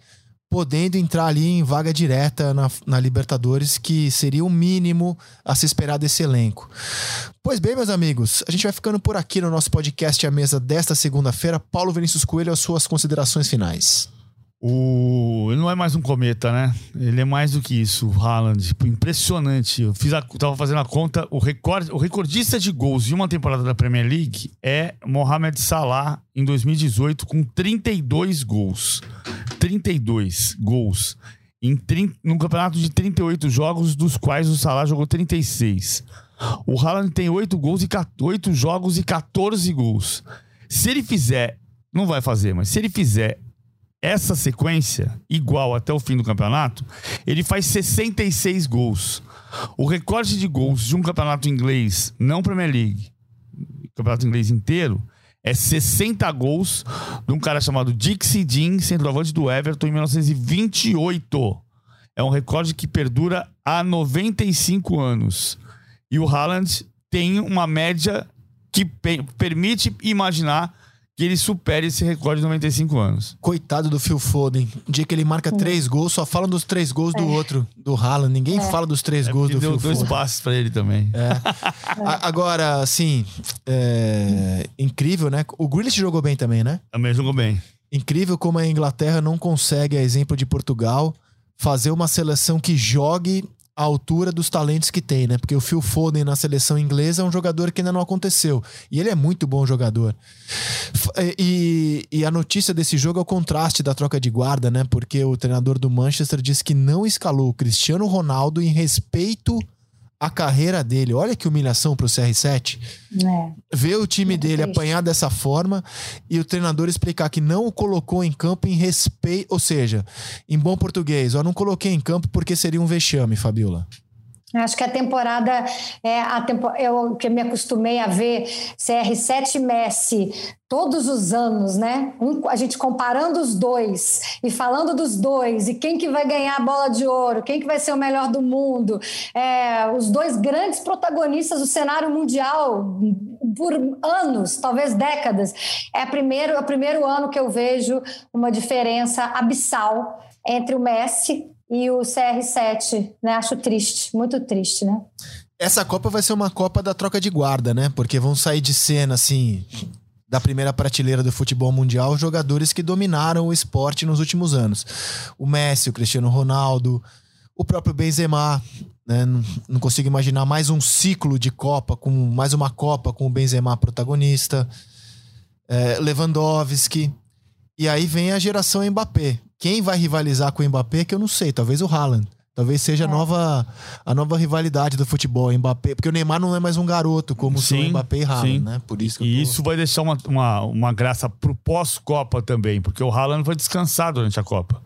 [SPEAKER 1] podendo entrar ali em vaga direta na, na Libertadores, que seria o mínimo a se esperar desse elenco. Pois bem, meus amigos, a gente vai ficando por aqui no nosso podcast A Mesa desta segunda-feira. Paulo Vinícius Coelho, as suas considerações finais.
[SPEAKER 2] O... Ele não é mais um cometa, né? Ele é mais do que isso, o Haaland. Tipo, impressionante. Eu fiz a... tava fazendo a conta. O, recorde... o recordista de gols de uma temporada da Premier League é Mohamed Salah em 2018, com 32 gols. 32 gols. Em 30... Num campeonato de 38 jogos, dos quais o Salah jogou 36. O Haaland tem 8 gols e 8 jogos e 14 gols. Se ele fizer. Não vai fazer, mas se ele fizer essa sequência, igual até o fim do campeonato, ele faz 66 gols. O recorde de gols de um campeonato inglês, não Premier League, campeonato inglês inteiro, é 60 gols de um cara chamado Dixie Dean, centroavante do Everton, em 1928. É um recorde que perdura há 95 anos. E o Haaland tem uma média que pe- permite imaginar que ele supere esse recorde de 95 anos.
[SPEAKER 1] Coitado do Phil Foden. Um dia que ele marca três gols, só falam dos três gols do outro, do Haaland. Ninguém fala dos três gols
[SPEAKER 2] É. Porque
[SPEAKER 1] do
[SPEAKER 2] deu
[SPEAKER 1] Phil
[SPEAKER 2] dois
[SPEAKER 1] Foden.
[SPEAKER 2] passes pra ele também.
[SPEAKER 1] É. A- Agora, assim, é, incrível, né? O Grealish jogou bem também, né?
[SPEAKER 2] Também jogou bem.
[SPEAKER 1] Incrível como a Inglaterra não consegue, a exemplo de Portugal, fazer uma seleção que jogue à altura dos talentos que tem, né? Porque o Phil Foden na seleção inglesa é um jogador que ainda não aconteceu. E ele é muito bom jogador. E, e, a notícia desse jogo é o contraste da troca de guarda, né? Porque o treinador do Manchester disse que não escalou o Cristiano Ronaldo em respeito a carreira dele. Olha que humilhação pro CR7. É. Ver o time Muito dele triste. apanhar dessa forma e o treinador explicar que não o colocou em campo em respeito. Ou seja, em bom português, eu não coloquei em campo porque seria um vexame, Fabiola.
[SPEAKER 3] Acho que a temporada é a tempo, eu que me acostumei a ver CR7 Messi todos os anos, né? Um, a gente comparando os dois e falando dos dois e quem que vai ganhar a bola de ouro, quem que vai ser o melhor do mundo, é, os dois grandes protagonistas do cenário mundial por anos, talvez décadas. É, primeiro, é o primeiro ano que eu vejo uma diferença abissal entre o Messi e o CR7, né? Acho triste, muito triste, né?
[SPEAKER 1] Essa Copa vai ser uma Copa da troca de guarda, né? Porque vão sair de cena, assim, da primeira prateleira do futebol mundial jogadores que dominaram o esporte nos últimos anos. O Messi, o Cristiano Ronaldo, o próprio Benzema, né? Não, consigo imaginar mais um ciclo de Copa, com mais uma Copa com o Benzema protagonista. É, Lewandowski. E aí vem a geração Mbappé. Quem vai rivalizar com o Mbappé é que eu não sei, talvez o Haaland. Talvez seja é. a, nova, a nova rivalidade do futebol, Mbappé, porque o Neymar não é mais um garoto como sim, o Mbappé e Haaland, sim. né? Por isso
[SPEAKER 2] e tô... isso vai deixar uma, uma, uma graça pro pós-Copa também, porque o Haaland vai descansar durante a Copa.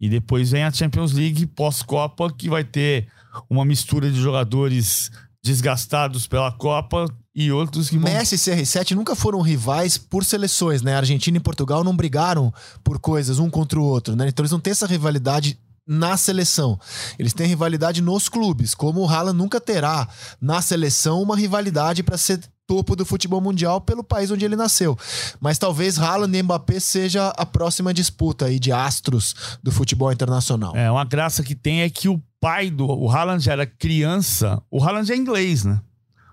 [SPEAKER 2] E depois vem a Champions League pós-Copa, que vai ter uma mistura de jogadores desgastados pela Copa e outros que.
[SPEAKER 1] Messi e CR7 nunca foram rivais por seleções, né? Argentina e Portugal não brigaram por coisas um contra o outro, né? Então eles não têm essa rivalidade na seleção. Eles têm rivalidade nos clubes, como o Haaland nunca terá na seleção uma rivalidade para ser topo do futebol mundial pelo país onde ele nasceu. Mas talvez Haaland e Mbappé seja a próxima disputa aí de astros do futebol internacional.
[SPEAKER 2] É, uma graça que tem é que o pai do o Haaland já era criança, o Haaland é inglês, né?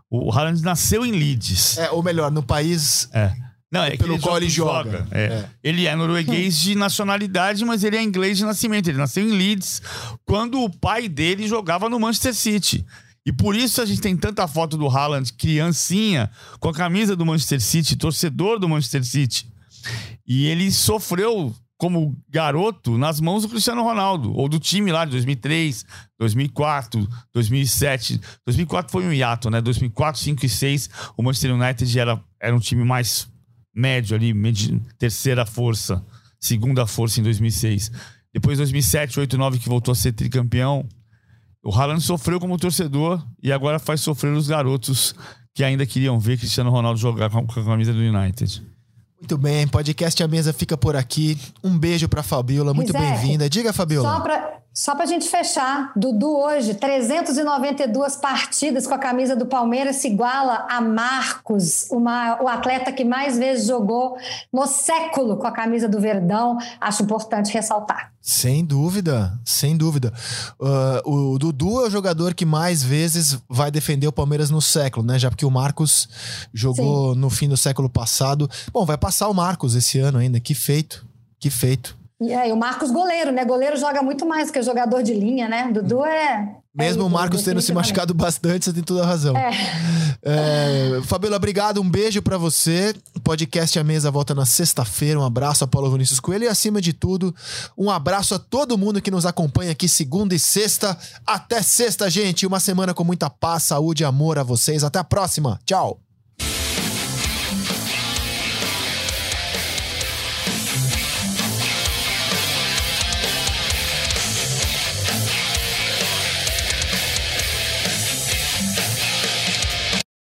[SPEAKER 2] O Haaland nasceu em Leeds.
[SPEAKER 1] É, ou melhor, no país
[SPEAKER 2] é. Não, é pelo qual ele joga. joga. É. É. Ele é norueguês de nacionalidade, mas ele é inglês de nascimento. Ele nasceu em Leeds quando o pai dele jogava no Manchester City. E por isso a gente tem tanta foto do Haaland, criancinha, com a camisa do Manchester City, torcedor do Manchester City. E ele sofreu como garoto nas mãos do Cristiano Ronaldo, ou do time lá de 2003, 2004, 2007. 2004 foi um hiato, né? 2004, 5 e 6, o Manchester United era, era um time mais médio ali, terceira força, segunda força em 2006. Depois 2007, 8, 9 que voltou a ser tricampeão. O Haaland sofreu como torcedor e agora faz sofrer os garotos que ainda queriam ver Cristiano Ronaldo jogar com a camisa do United.
[SPEAKER 1] Muito bem, podcast A Mesa fica por aqui. Um beijo para Fabiola, muito bem-vinda. Diga, Fabiola.
[SPEAKER 3] Só para só para a gente fechar, Dudu hoje, 392 partidas com a camisa do Palmeiras se iguala a Marcos, uma, o atleta que mais vezes jogou no século com a camisa do Verdão. Acho importante ressaltar.
[SPEAKER 1] Sem dúvida, sem dúvida. Uh, o Dudu é o jogador que mais vezes vai defender o Palmeiras no século, né? Já porque o Marcos jogou Sim. no fim do século passado. Bom, vai passar o Marcos esse ano ainda. Que feito, que feito.
[SPEAKER 3] E aí, o Marcos goleiro, né? Goleiro joga muito mais que jogador de linha, né? Dudu é.
[SPEAKER 1] Mesmo
[SPEAKER 3] é
[SPEAKER 1] o Marcos tendo se machucado bastante, você tem toda a razão. É. É, Fabiola, obrigado. Um beijo para você. Podcast A Mesa volta na sexta-feira. Um abraço a Paulo Vinícius Coelho e, acima de tudo, um abraço a todo mundo que nos acompanha aqui segunda e sexta. Até sexta, gente. Uma semana com muita paz, saúde e amor a vocês. Até a próxima. Tchau.